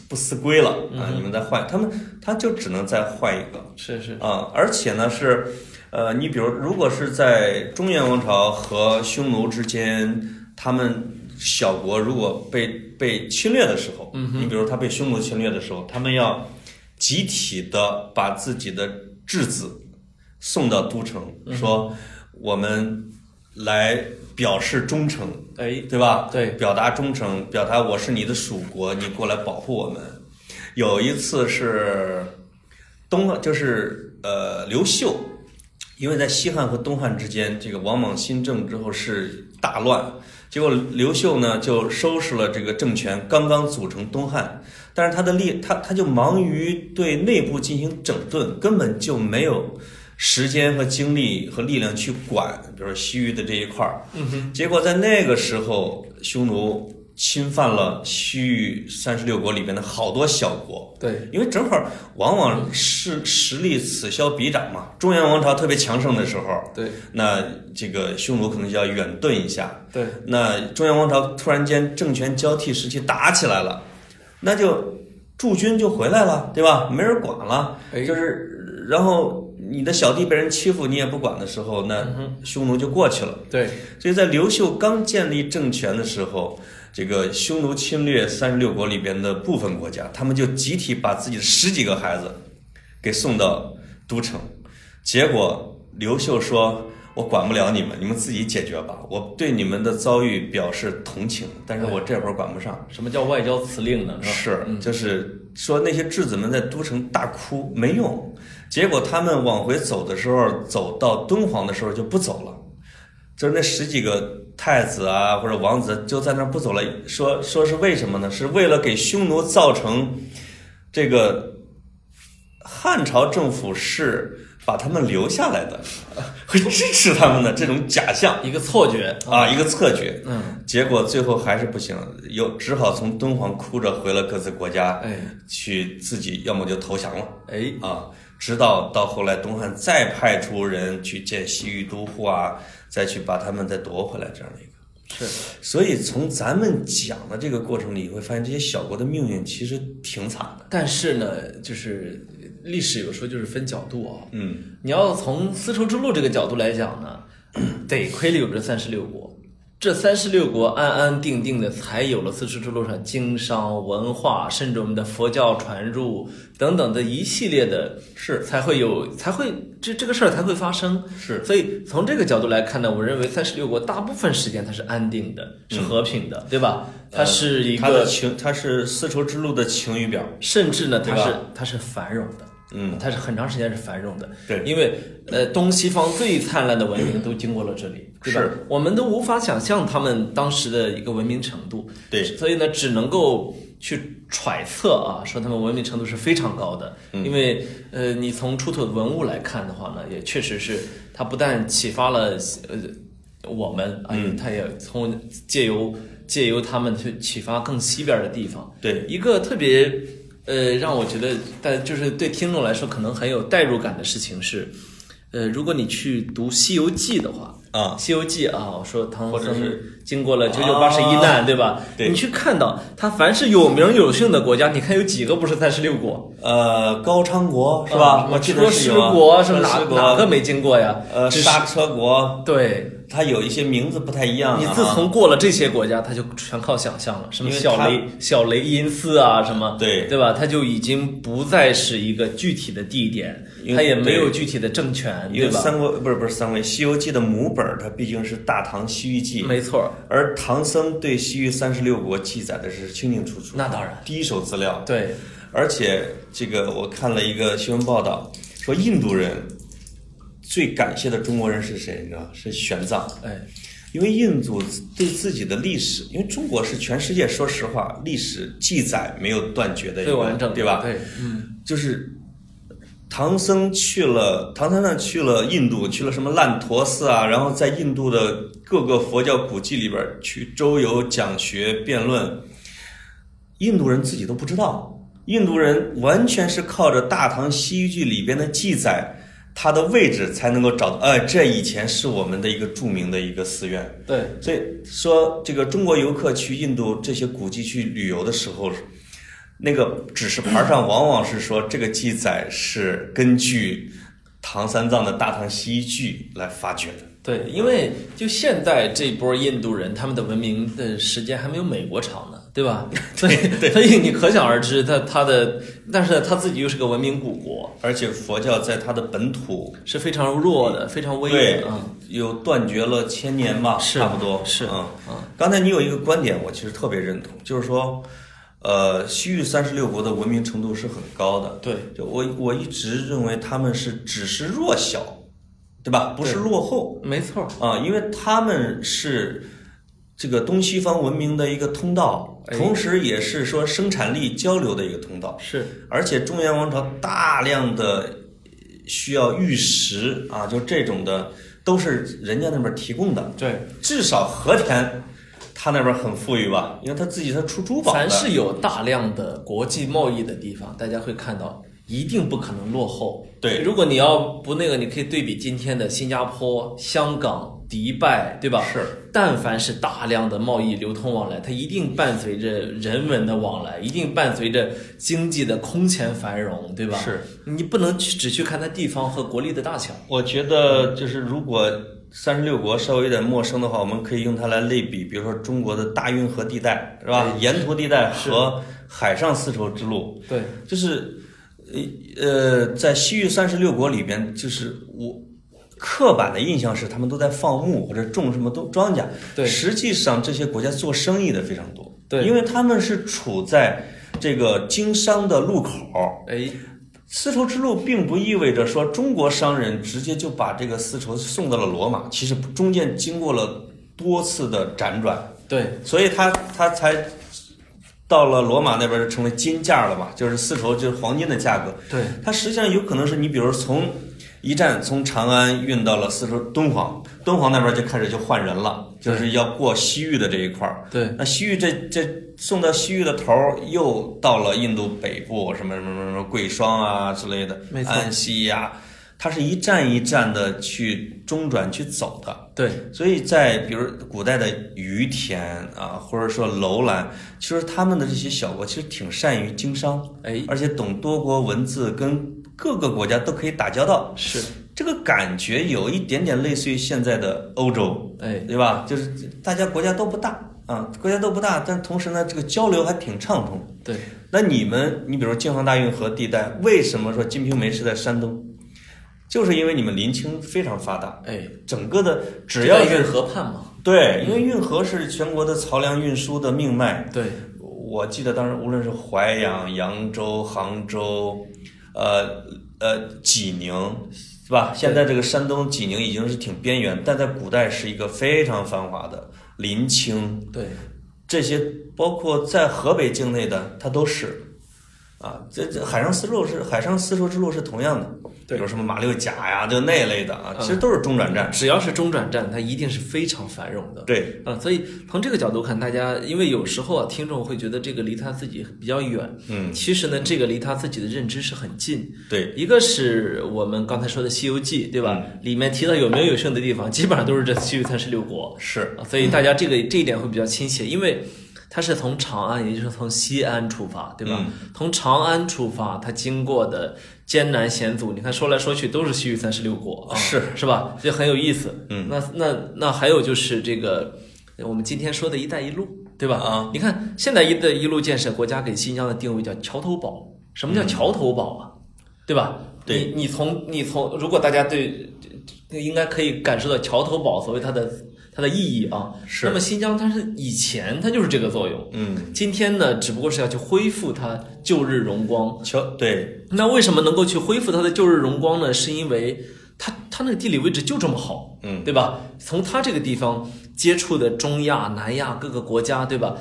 不思归了啊，你们再换，他们他就只能再换一个。是是，啊，而且呢是，呃，你比如如果是在中原王朝和匈奴之间，他们小国如果被被侵略的时候，嗯你比如他被匈奴侵略的时候，他们要集体的把自己的质子送到都城，说我们来表示忠诚，哎，对吧？对表达忠诚，表达我是你的属国，你过来保护我们。有一次是东，就是呃刘秀，因为在西汉和东汉之间，这个王莽新政之后是大乱，结果刘秀呢就收拾了这个政权，刚刚组成东汉，但是他的力他他就忙于对内部进行整顿，根本就没有时间和精力和力量去管，比如说西域的这一块儿。结果在那个时候，匈奴侵犯了西域三十六国里边的好多小国，对，因为正好往往是实力此消彼长嘛。中原王朝特别强盛的时候，对，那这个匈奴可能就要远遁一下。对，那中原王朝突然间政权交替时期打起来了，那就驻军就回来了，对吧？没人管了，哎就是然后你的小弟被人欺负，你也不管的时候，那匈奴就过去了。对，所以在刘秀刚建立政权的时候，这个匈奴侵略三十六国里边的部分国家，他们就集体把自己的十几个孩子给送到都城，结果刘秀说：“我管不了你们，你们自己解决吧。我对你们的遭遇表示同情，但是我这会儿管不上。”什么叫外交辞令呢？是？是，就是说那些质子们在都城大哭没用，结果他们往回走的时候，走到敦煌的时候就不走了，就是那十几个太子啊或者王子就在那儿不走了，说说是为什么呢？是为了给匈奴造成这个汉朝政府是把他们留下来的，会支持他们的这种假象。一个错觉。啊，一个错觉，嗯，结果最后还是不行，又只好从敦煌哭着回了各自国家，哎。去自己要么就投降了。哎，啊，直到到后来东汉再派出人去见西域都护啊，再去把他们再夺回来这样的一个。是所以从咱们讲的这个过程里，你会发现这些小国的命运其实挺惨的。但是呢，就是历史有时候就是分角度啊。嗯，你要从丝绸之路这个角度来讲呢，得亏了有这三十六国，这三十六国安安定定的，才有了丝绸之路上经商、文化，甚至我们的佛教传入等等的一系列的，是才会有，才会这这个事儿才会发生。是，所以从这个角度来看呢，我认为三十六国大部分时间它是安定的，是和平的，对吧？它是一个，他的情，它是丝绸之路的晴雨表。甚至呢，它是它是繁荣的。嗯，它是很长时间是繁荣的，对。因为呃东西方最灿烂的文明都经过了这里，对？我们都无法想象他们当时的一个文明程度，对。所以呢，只能够去揣测啊，说他们文明程度是非常高的，嗯。因为呃，你从出土的文物来看的话呢，也确实是它不但启发了呃我们啊，嗯。它也从借由借由他们去启发更西边的地方，对，一个特别呃让我觉得，但就是对听众来说可能很有代入感的事情是，呃，如果你去读《西游记》的话，啊，《西游记》啊，我说唐僧是经过了九九八十一难，对吧？对你去看到他凡是有名有姓的国家，你看有几个不是三十六国？呃，高昌国是啊吧？什么车师得是有啊国，是哪哪个没经过呀？呃，刹车国，对，它有一些名字不太一样啊。你自从过了这些国家，它就全靠想象了，什么小雷小雷音寺啊，什么对对吧？它就已经不再是一个具体的地点，因为它也没有具体的政权，因为对吧？三国不是不是三国，《西游记》的母本儿它毕竟是《大唐西域记》，没错，而唐僧对西域三十六国记载的是清清楚楚，那当然，第一手资料。对，而且这个我看了一个新闻报道，说印度人最感谢的中国人是谁？你知道是玄奘，哎，因为印度对自己的历史，因为中国是全世界说实话历史记载没有断绝的一个，最完整的，对吧？对，嗯，就是唐僧去了，唐三藏去了印度，去了什么烂陀寺啊，然后在印度的各个佛教古迹里边去周游、讲学、辩论，印度人自己都不知道。印度人完全是靠着《大唐西域记》里边的记载，它的位置才能够找到。哎，这以前是我们的一个著名的一个寺院。对，所以说，这个中国游客去印度这些古迹去旅游的时候，那个指示牌上往往是说这个记载是根据唐三藏的《大唐西域记》来发掘的。对，因为就现在这波印度人，他们的文明的时间还没有美国长呢，对吧？所以，所以你可想而知，他他的，但是他自己又是个文明古国，而且佛教在它的本土是非常弱的，非常微对的啊。有断绝了千年吧，是差不多是嗯。嗯，刚才你有一个观点，我其实特别认同，就是说，呃，西域三十六国的文明程度是很高的。对，就我我一直认为他们是只是弱小，对吧？不是落后没错，啊，因为他们是这个东西方文明的一个通道，哎同时也是说生产力交流的一个通道。是而且中原王朝大量的需要玉石啊，就这种的都是人家那边提供的。对。至少和田，他那边很富裕吧，因为他自己他出珠宝的。凡是有大量的国际贸易的地方，大家会看到，一定不可能落后。对如果你要不那个，你可以对比今天的新加坡、香港、迪拜，对吧？是。但凡是大量的贸易流通往来，它一定伴随着人文的往来，一定伴随着经济的空前繁荣，对吧？是。你不能去只去看它地方和国力的大小。我觉得就是如果三十六国稍微有点陌生的话，我们可以用它来类比，比如说中国的大运河地带，是吧？哎沿途地带和海上丝绸之路，对，就是，呃呃，在西域三十六国里边，就是我刻板的印象是他们都在放牧或者种什么都庄稼，对。实际上这些国家做生意的非常多，对。因为他们是处在这个经商的路口。哎，丝绸之路并不意味着说中国商人直接就把这个丝绸送到了罗马，其实中间经过了多次的辗转，对，所以他他才到了罗马那边就成为金价了嘛，就是丝绸就是黄金的价格。对，它实际上有可能是你比如从一站从长安运到了丝绸敦煌，敦煌那边就开始就换人了，就是要过西域的这一块儿。对，那西域这这送到西域的头儿，又到了印度北部，什么什么什么什么贵霜啊之类的安息呀、它是一站一站的去中转去走的。对，所以在比如古代的于田啊，或者说楼兰，其实他们的这些小国其实挺善于经商，哎，而且懂多国文字，跟各个国家都可以打交道。是，这个感觉有一点点类似于现在的欧洲，哎，对吧？就是大家国家都不大啊，国家都不大，但同时呢，这个交流还挺畅通。对，那你们，你比如京杭大运河地带，为什么说《金瓶梅》是在山东？就是因为你们临清非常发达，哎，整个的只要运河畔嘛，对，因为运河是全国的漕粮运输的命脉。对，我记得当时无论是淮阳、扬州、杭州，呃呃济宁，是吧？现在这个山东济宁已经是挺边缘，但在古代是一个非常繁华的临清，对，这些包括在河北境内的，它都是。啊，这这海上丝路是海上丝绸之路是同样的，对有什么马六甲呀，就那类的啊，嗯其实都是中转站。只要是中转站，它一定是非常繁荣的。对，啊，所以从这个角度看，大家因为有时候啊，听众会觉得这个离他自己比较远，嗯，其实呢，这个离他自己的认知是很近。对，一个是我们刚才说的《西游记》，对吧？里面提到有名有姓的地方，基本上都是这西域三十六国是，啊，所以大家这个这一点会比较亲切，因为它是从长安，也就是从西安出发，对吧？嗯从长安出发，它经过的艰难险阻，你看说来说去都是西域三十六国，啊是是吧？这很有意思。嗯，那那那还有就是这个我们今天说的一带一路，对吧？啊，你看现在一带一路建设，国家给新疆的定位叫桥头堡。什么叫桥头堡啊？对吧？你你从你从，如果大家对，应该可以感受到桥头堡所谓它的它的意义啊。是那么新疆它是以前它就是这个作用，嗯，今天呢，只不过是要去恢复它旧日荣光。乔对，那为什么能够去恢复它的旧日荣光呢？是因为它它那个地理位置就这么好，嗯，对吧？从它这个地方接触的中亚、南亚各个国家，对吧？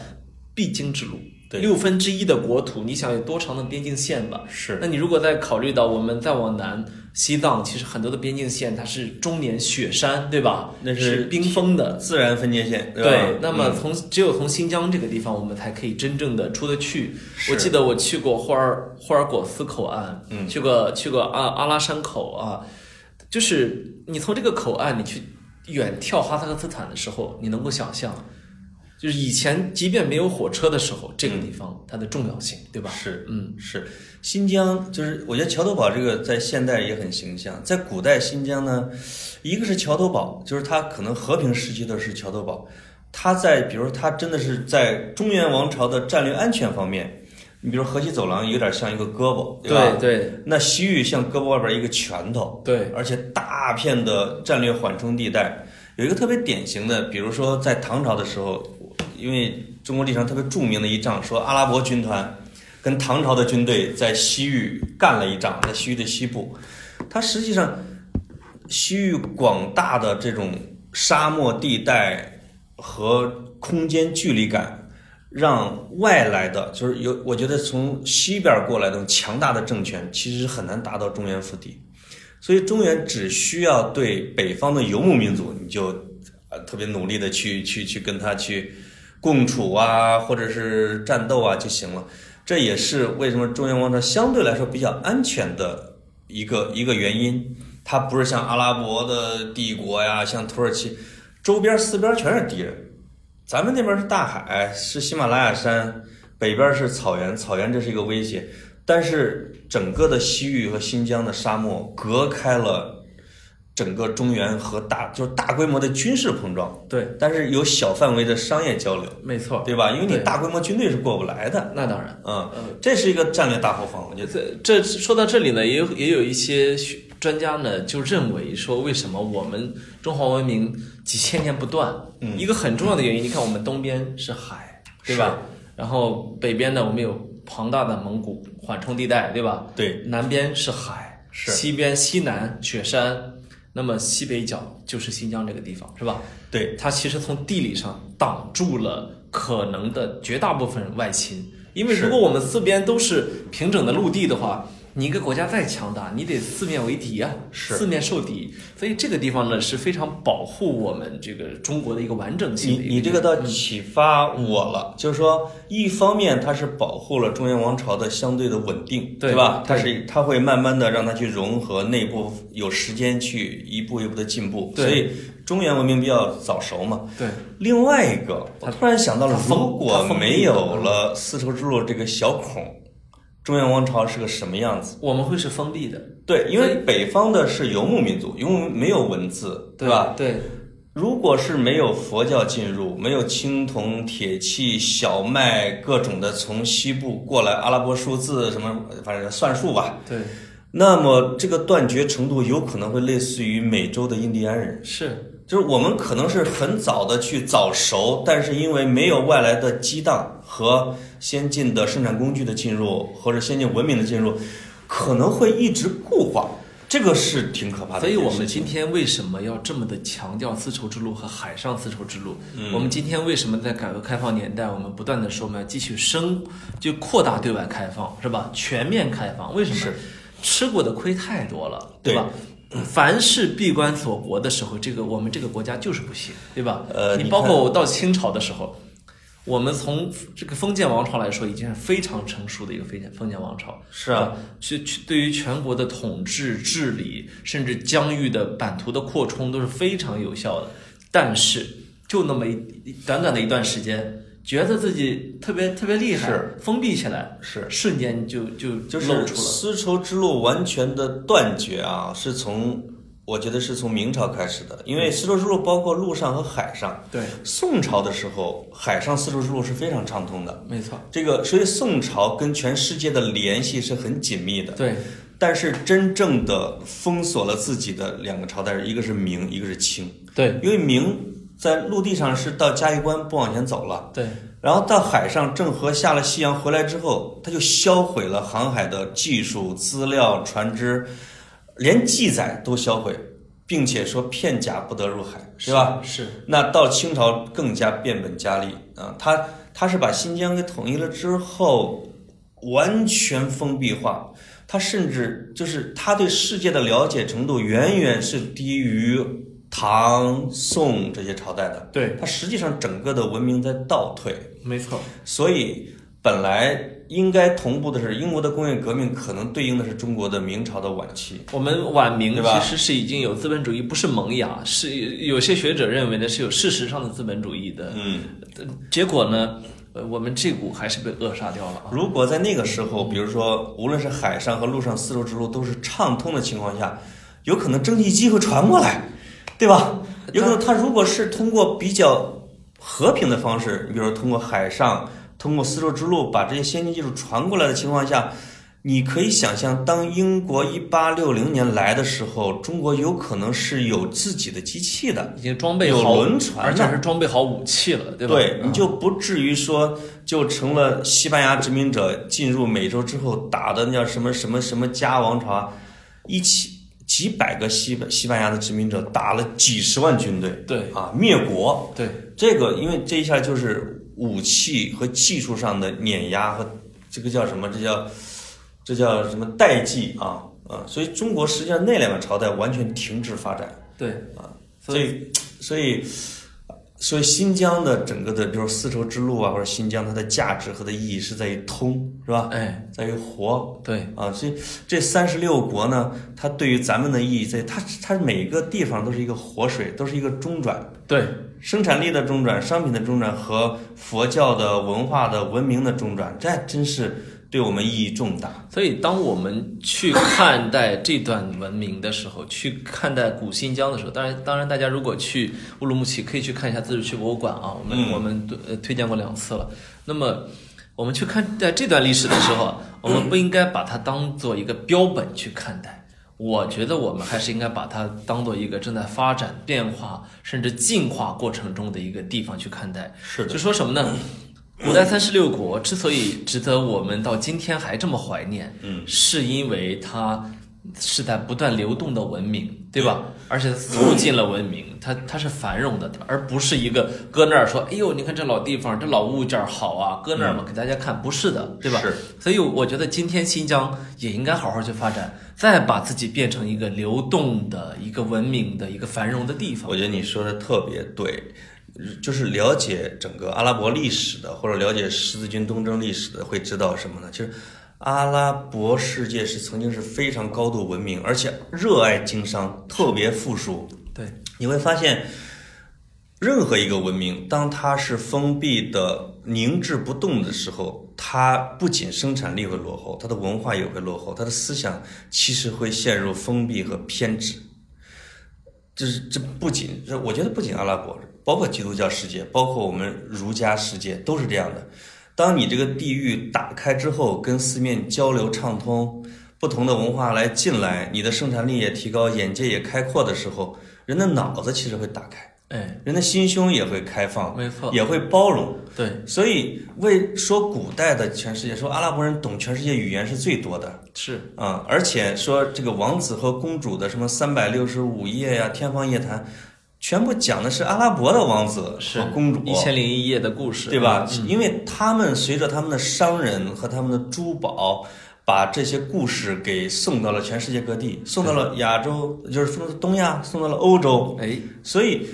必经之路，对六分之一的国土，你想有多长的边境线吧？是那你如果再考虑到我们再往南，西藏其实很多的边境线它是终年雪山，对吧？那是是冰封的。自然分界线，对那么嗯从只有从新疆这个地方，我们才可以真正的出得去。我记得我去过霍尔霍尔果斯口岸，嗯去过去过阿阿拉山口啊，就是你从这个口岸你去远眺哈萨克斯坦的时候，你能够想象，就是以前即便没有火车的时候，这个地方它的重要性，对吧？是嗯，是。新疆，就是我觉得桥头堡这个在现代也很形象，在古代新疆呢，一个是桥头堡，就是它可能和平时期的是桥头堡，它在比如说它真的是在中原王朝的战略安全方面，你比如河西走廊有点像一个胳膊，吧？对对。那西域像胳膊外边一个拳头，对，而且大片的战略缓冲地带，有一个特别典型的，比如说在唐朝的时候，因为中国历史上特别著名的一仗，说阿拉伯军团跟唐朝的军队在西域干了一仗，在西域的西部，它实际上西域广大的这种沙漠地带和空间距离感。让外来的，就是有，我觉得从西边过来的强大的政权，其实很难达到中原腹地。所以中原只需要对北方的游牧民族，你就呃特别努力的去去去跟他去共处啊，或者是战斗啊就行了。这也是为什么中原王朝相对来说比较安全的一个一个原因。它不是像阿拉伯的帝国呀，像土耳其，周边四边全是敌人。咱们那边是大海，是喜马拉雅山，北边是草原，草原这是一个威胁。但是整个的西域和新疆的沙漠隔开了整个中原和大就是大规模的军事碰撞，对，但是有小范围的商业交流，没错，对吧？因为你大规模军队是过不来的，那当然。嗯，呃，这是一个战略大后方，我觉得。这这说到这里呢，也有也有一些学专家呢就认为说，为什么我们中华文明几千年不断？嗯一个很重要的原因，你看我们东边是海，对吧？然后北边呢，我们有庞大的蒙古缓冲地带，对吧？对，南边是海，是西边西南雪山，那么西北角就是新疆这个地方，是吧？对，它其实从地理上挡住了可能的绝大部分外侵，因为如果我们四边都是平整的陆地的话，你一个国家再强大，你得四面为敌啊，是。四面受敌，所以这个地方呢是非常保护我们这个中国的一个完整性你你这个倒嗯启发我了，就是说，一方面它是保护了中原王朝的相对的稳定，对吧？它是它会慢慢的让它去融合，内部有时间去一步一步的进步，所以中原文明比较早熟嘛。对。另外一个，我突然想到了如果没有了了丝绸之路这个小孔，中原王朝是个什么样子？我们会是封闭的，对，因为北方的是游牧民族，游牧没有文字，对吧？？对，如果是没有佛教进入，没有青铜、铁器、小麦各种的从西部过来，阿拉伯数字什么，反正算术吧，对，那么这个断绝程度有可能会类似于美洲的印第安人，是，就是我们可能是很早的去早熟，但是因为没有外来的激荡和先进的生产工具的进入，或者先进文明的进入，可能会一直固化，这个是挺可怕的所以。我们今天为什么要这么的强调丝绸之路和海上丝绸之路？嗯我们今天为什么在改革开放年代，我们不断的说我们要继续升，就扩大对外开放，是吧？全面开放，为什么？吃过的亏太多了，对吧？凡是闭关锁国的时候，这个我们这个国家就是不行，对吧？你呃你包括我到清朝的时候，我们从这个封建王朝来说，已经是非常成熟的一个封建封建王朝。是啊，去去对于全国的统治、治理，甚至疆域的版图的扩充都是非常有效的。但是就那么一一短短的一段时间，觉得自己特别特别厉害，是封闭起来，是瞬间就就就是露出了。丝绸之路完全的断绝啊，是从我觉得是从明朝开始的，因为丝绸之路包括陆上和海上。对，宋朝的时候，海上丝绸之路是非常畅通的。没错，这个，所以宋朝跟全世界的联系是很紧密的。对，但是真正的封锁了自己的两个朝代，一个是明，一个是清。对，因为明在陆地上是到嘉峪关不往前走了，对，然后到海上郑和下了西洋回来之后，他就销毁了航海的技术、资料、船只，连记载都销毁，并且说片甲不得入海，是吧？？是，那到清朝更加变本加厉啊，他他是把新疆给统一了之后，完全封闭化，他甚至就是他对世界的了解程度远远是低于唐宋这些朝代的，对，它实际上整个的文明在倒退，没错，所以本来应该同步的是英国的工业革命，可能对应的是中国的明朝的晚期。我们晚明其实是已经有资本主义，不是萌芽，是有些学者认为呢是有事实上的资本主义的。嗯，结果呢，呃，我们这股还是被扼杀掉了啊。如果在那个时候，比如说无论是海上和陆上丝绸之路都是畅通的情况下，有可能蒸汽机会传过来，对吧？有可能他如果是通过比较和平的方式，你比如说通过海上、通过丝绸之路把这些先进技术传过来的情况下，你可以想象，当英国一八六零年来的时候，中国有可能是有自己的机器的。已经装备有好轮船而且是装备好武器了，对吧？对，嗯你就不至于说就成了西班牙殖民者进入美洲之后打的那叫什么什么什么加王朝啊，一起几百个西班西班牙的殖民者打了几十万军队对啊灭国，对这个因为这一下就是武器和技术上的碾压和这个叫什么？这叫这叫什么代际啊啊！所以中国实际上那两个朝代完全停止发展。对啊，所所以，所以，所以新疆的整个的，比如丝绸之路啊，或者新疆它的价值和它的意义是在于通，是吧？哎，在于活。对。啊，所以这三十六国呢，它对于咱们的意义在，它它每个地方都是一个活水，都是一个中转，对。生产力的中转、商品的中转和佛教的文化的文明的中转，这还真是对我们意义重大。所以，当我们去看待这段文明的时候，去看待古新疆的时候，当然，当然，大家如果去乌鲁木齐，可以去看一下自治区博物馆啊，我们、嗯我们呃推荐过两次了。那么，我们去看待这段历史的时候，我们不应该把它当做一个标本去看待。我觉得我们还是应该把它当做一个正在发展、变化甚至进化过程中的一个地方去看待。是的就说什么呢？古代三十六国之所以值得我们到今天还这么怀念，嗯，是因为它是在不断流动的文明，对吧？而且促进了文明，它它是繁荣的，而不是一个搁那儿说，哎呦，你看这老地方，这老物件儿好啊，搁那儿嘛给大家看，不是的，对吧？是。所以我觉得今天新疆也应该好好去发展，再把自己变成一个流动的、一个文明的、一个繁荣的地方我。觉得你说的特别对，就是了解整个阿拉伯历史的，或者了解十字军东征历史的，会知道什么呢？就是阿拉伯世界是曾经是非常高度文明，而且热爱经商，特别富庶。对，你会发现，任何一个文明，当它是封闭的、凝滞不动的时候，它不仅生产力会落后，它的文化也会落后，它的思想其实会陷入封闭和偏执。这是这不仅这，我觉得不仅阿拉伯，包括基督教世界，包括我们儒家世界，都是这样的。当你这个地域打开之后，跟四面交流畅通，不同的文化来进来，你的生产力也提高，眼界也开阔的时候，人的脑子其实会打开，哎，人的心胸也会开放，没错，也会包容。对，所以为说古代的全世界，说阿拉伯人懂全世界语言是最多的。是，啊、而且说这个王子和公主的什么三百六十五夜呀、天方夜谭，全部讲的是阿拉伯的王子是。和公主，一千零一夜的故事，对吧？嗯。因为他们随着他们的商人和他们的珠宝，把这些故事给送到了全世界各地，送到了亚洲，就是送到东亚，送到了欧洲，哎，所以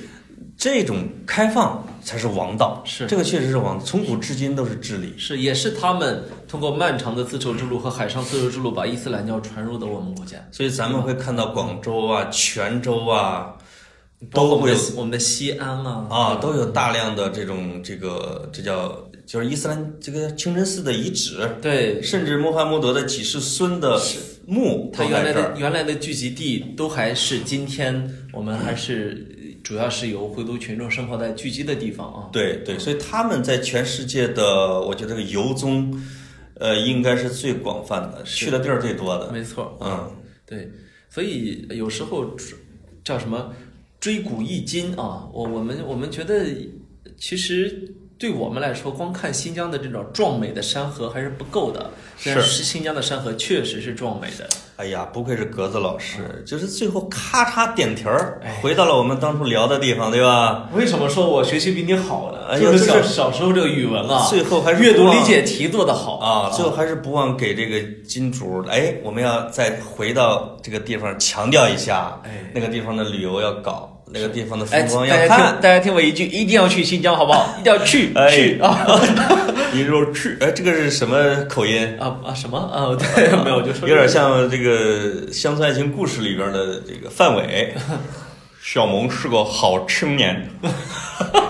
这种开放才是王道。是这个确实是王道，从古至今都是治理。是也是他们通过漫长的丝绸之路和海上丝绸之路，把伊斯兰教传入的我们国家。所以咱们会看到广州啊、泉州啊，包括我们的我们的西安啊啊，都有大量的这种这个这叫就是伊斯兰这个清真寺的遗址，对，甚至穆罕默德的几世孙的墓他原来。的原来的聚集地都还是今天我们还是主要是由回族群众生活在聚集的地方啊。对对，所以他们在全世界的，我觉得这个游踪，呃，应该是最广泛的，去的地儿最多的。没错，嗯，对，所以有时候叫什么追古忆今啊，我我们我们觉得其实。对我们来说，光看新疆的这种壮美的山河还是不够的。但是新疆的山河确实是壮美的。哎呀，不愧是格子老师，就是最后咔嚓点题儿，回到了我们当初聊的地方，对吧？为什么说我学习比你好呢？哎呀就是小小时候这个语文啊，最后还是阅读理解题做得好啊，最后还是不忘给这个金主，哎，我们要再回到这个地方强调一下，哎那个地方的旅游要搞，那个地方的哎，风光大家听，要看。大家听我一句，一定要去新疆，好不好？一定要去，哎去 啊你说去，哎，这个是什么口音？啊啊！什么啊？对，没有，就说有点像这个《乡村爱情故事》里边的这个范伟。小萌是个好青年，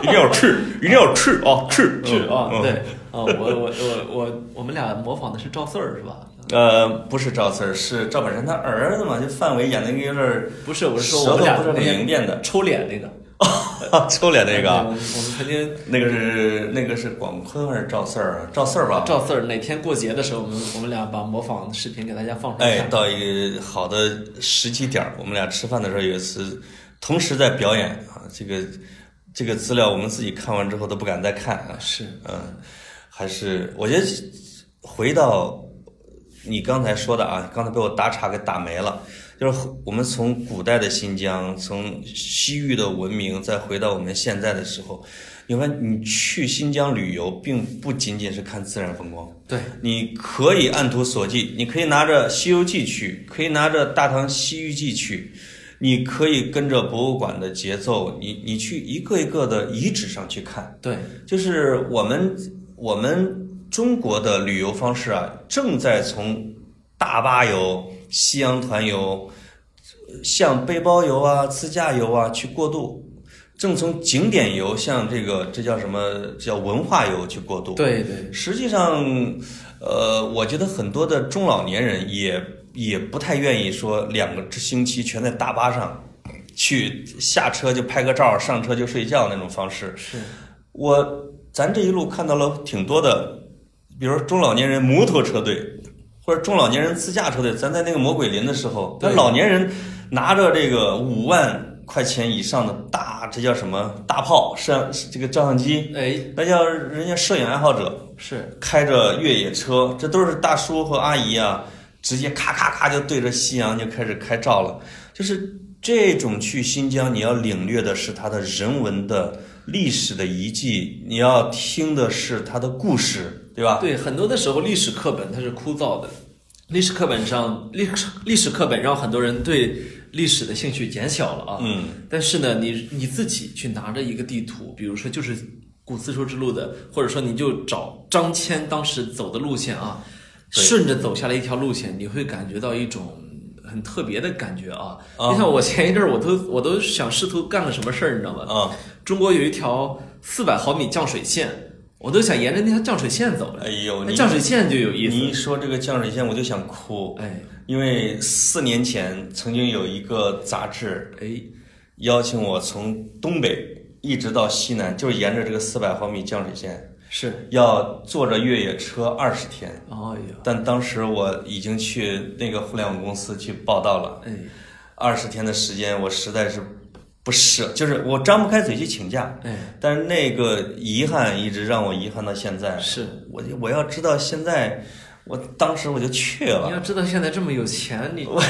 一定要去，一定要去啊，去去啊，嗯对啊，我我我我我们俩模仿的是赵四儿是吧？呃，不是赵四儿，是赵本山他儿子嘛，就范伟演那个有点儿不是，我是说我们俩不是很那天灵便的抽脸那个，抽脸那个我，们曾经那个是那个是广坤还是赵四儿啊？赵四儿吧。赵四儿哪天过节的时候，我们我们俩把模仿的视频给大家放出来哎，到一个好的时机点儿，我们俩吃饭的时候有一次同时在表演啊，这个这个资料我们自己看完之后都不敢再看啊。是，嗯，还是我觉得回到你刚才说的啊，刚才被我打岔给打没了。就是我们从古代的新疆，从西域的文明，再回到我们现在的时候，你发现你去新疆旅游，并不仅仅是看自然风光，对，你可以按图索骥，你可以拿着《西游记》去，可以拿着《大唐西域记》去，你可以跟着博物馆的节奏，你你去一个一个的遗址上去看。对，就是我们我们中国的旅游方式啊，正在从大巴游、夕阳团游，向背包游啊、自驾游啊去过渡，正从景点游向这个这叫什么这叫文化游去过渡。对对，实际上，呃，我觉得很多的中老年人也也不太愿意说两个星期全在大巴上去下车就拍个照，上车就睡觉那种方式。是，我咱这一路看到了挺多的，比如中老年人摩托车队，或者中老年人自驾车队。咱在那个魔鬼林的时候，那老年人拿着这个五万块钱以上的大，这叫什么大炮摄像这个照相机，哎，那叫人家摄影爱好者，是，开着越野车，这都是大叔和阿姨啊，直接咔咔咔就对着夕阳就开始开照了。就是这种去新疆，你要领略的是它的人文的历史的遗迹，你要听的是它的故事，对吧？对，很多的时候历史课本它是枯燥的，历史课本上历史历史课本让很多人对历史的兴趣减小了啊。嗯，但是呢，你你自己去拿着一个地图，比如说就是古丝绸之路的，或者说你就找张骞当时走的路线啊，顺着走下来一条路线，你会感觉到一种很特别的感觉啊。啊就像我前一阵儿，我都我都想试图干个什么事儿，你知道吗？啊，中国有一条四百毫米降水线，我都想沿着那条降水线走了。哎呦，那降水线就有意思你一。说这个降水线，我就想哭，哎因为四年前曾经有一个杂志哎，邀请我从东北一直到西南，就是沿着这个四百毫米降水线。是，要坐着越野车二十天，哎呀，但当时我已经去那个互联网公司去报道了，哎二十天的时间我实在是不是，就是我张不开嘴去请假，哎，但是那个遗憾一直让我遗憾到现在。是。我就我要知道现在，我当时我就去了你，要知道现在这么有钱，你我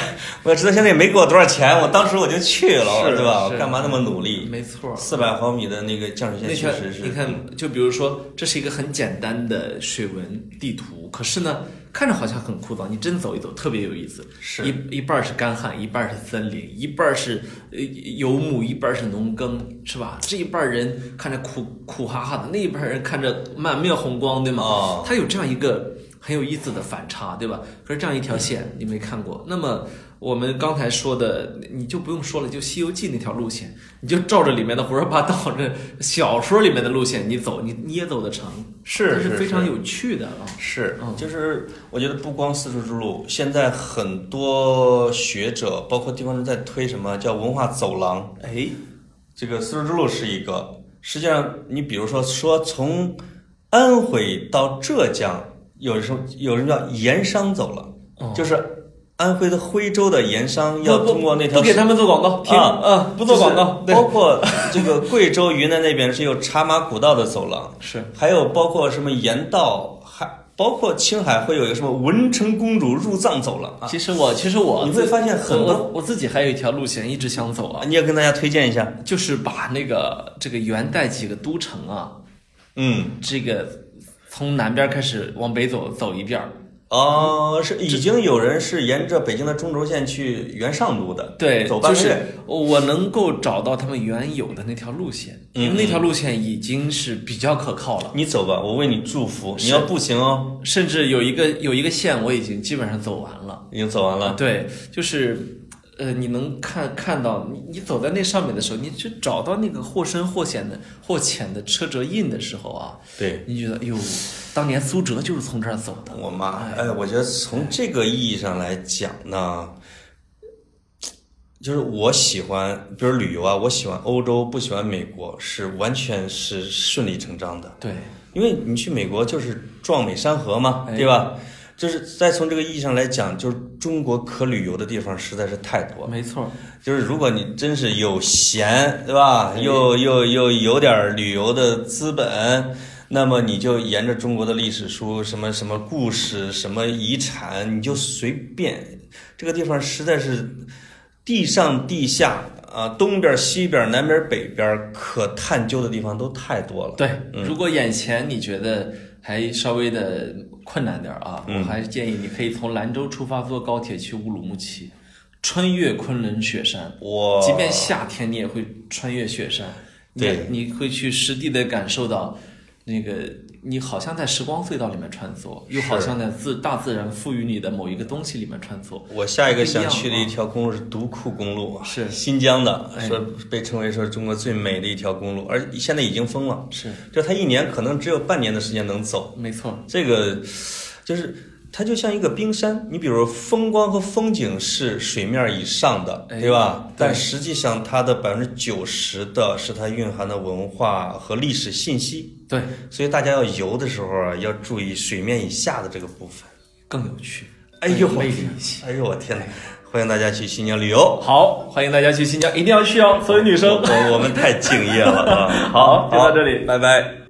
我要知道现在也没给我多少钱，我当时我就去了，是对吧？我干嘛那么努力？没错。四百毫米的那个降水线确实是，你看，就比如说，这是一个很简单的水文地图，可是呢，看着好像很枯燥，你真走一走特别有意思。是一一半儿是干旱，一半儿是森林，一半儿是呃游牧，一半儿是农耕，是吧？这一半儿人看着苦苦哈哈的，那一半儿人看着满面红光，对吗？哦他有这样一个很有意思的反差，对吧？可是这样一条线你没看过，那么我们刚才说的你就不用说了，就《西游记》那条路线，你就照着里面的胡说八道这小说里面的路线你走，你你也走得成，是是这是非常有趣的啊。是嗯，就是我觉得不光丝绸之路，现在很多学者，包括地方人在推什么叫文化走廊。哎，这个丝绸之路是一个，实际上你比如说说从安徽到浙江，有时候有人叫盐商走了，哦就是安徽的徽州的盐商要通过那条不给他们做广告，停啊啊，不做广告，包括这个贵州、云南那边是有茶马古道的走廊，是还有包括什么盐道，还包括青海会有一个什么文成公主入藏走廊啊。其实我其实我你会发现很多，我我自己还有一条路线一直想走啊，你也跟大家推荐一下。就是把那个这个元代几个都城啊，嗯，这个从南边开始往北走走一遍儿。哦，是已经有人是沿着北京的中轴线去原上路的，对，走半个月。就是我能够找到他们原有的那条路线，因为那条路线已经是比较可靠了，你走吧，我为你祝福。你要步行哦，甚至有一个有一个线我已经基本上走完了。已经走完了。对，就是。呃，你能看看到你你走在那上面的时候，你去找到那个或深或浅的或浅的车辙印的时候啊，对，你觉得哟，当年苏辙就是从这儿走的。我妈，哎哎，我觉得从这个意义上来讲呢，就是我喜欢，比如旅游啊，我喜欢欧洲，不喜欢美国，是完全是顺理成章的。对，因为你去美国就是壮美山河嘛，哎对吧？就是再从这个意义上来讲，就是中国可旅游的地方实在是太多了。没错，就是如果你真是有闲，对吧？又又又有点旅游的资本，那么你就沿着中国的历史书，什么什么故事，什么遗产，你就随便。这个地方实在是地上地下啊，东边西边南边北边可探究的地方都太多了。对，如果眼前你觉得还稍微的困难点儿啊，嗯我还是建议你可以从兰州出发，坐高铁去乌鲁木齐，穿越昆仑雪山。我即便夏天，你也会穿越雪山，对你会去实地的感受到，那个你好像在时光隧道里面穿梭，又好像在自大自然赋予你的某一个东西里面穿梭。我下一个想去的一条公路是独库公路啊，是新疆的，哎说被称为说中国最美的一条公路，而现在已经封了。是，就它一年可能只有半年的时间能走，没错，这个就是它就像一个冰山，你比如风光和风景是水面以上的，哎对吧？对但实际上它的百分之九十的是它蕴含的文化和历史信息，对，所以大家要游的时候啊，要注意水面以下的这个部分。更有趣，哎呦。哎呦我天哪！欢迎大家去新疆旅游，好，欢迎大家去新疆，一定要去哦，所有女生。我我们太敬业了啊！好，就到这里。拜拜。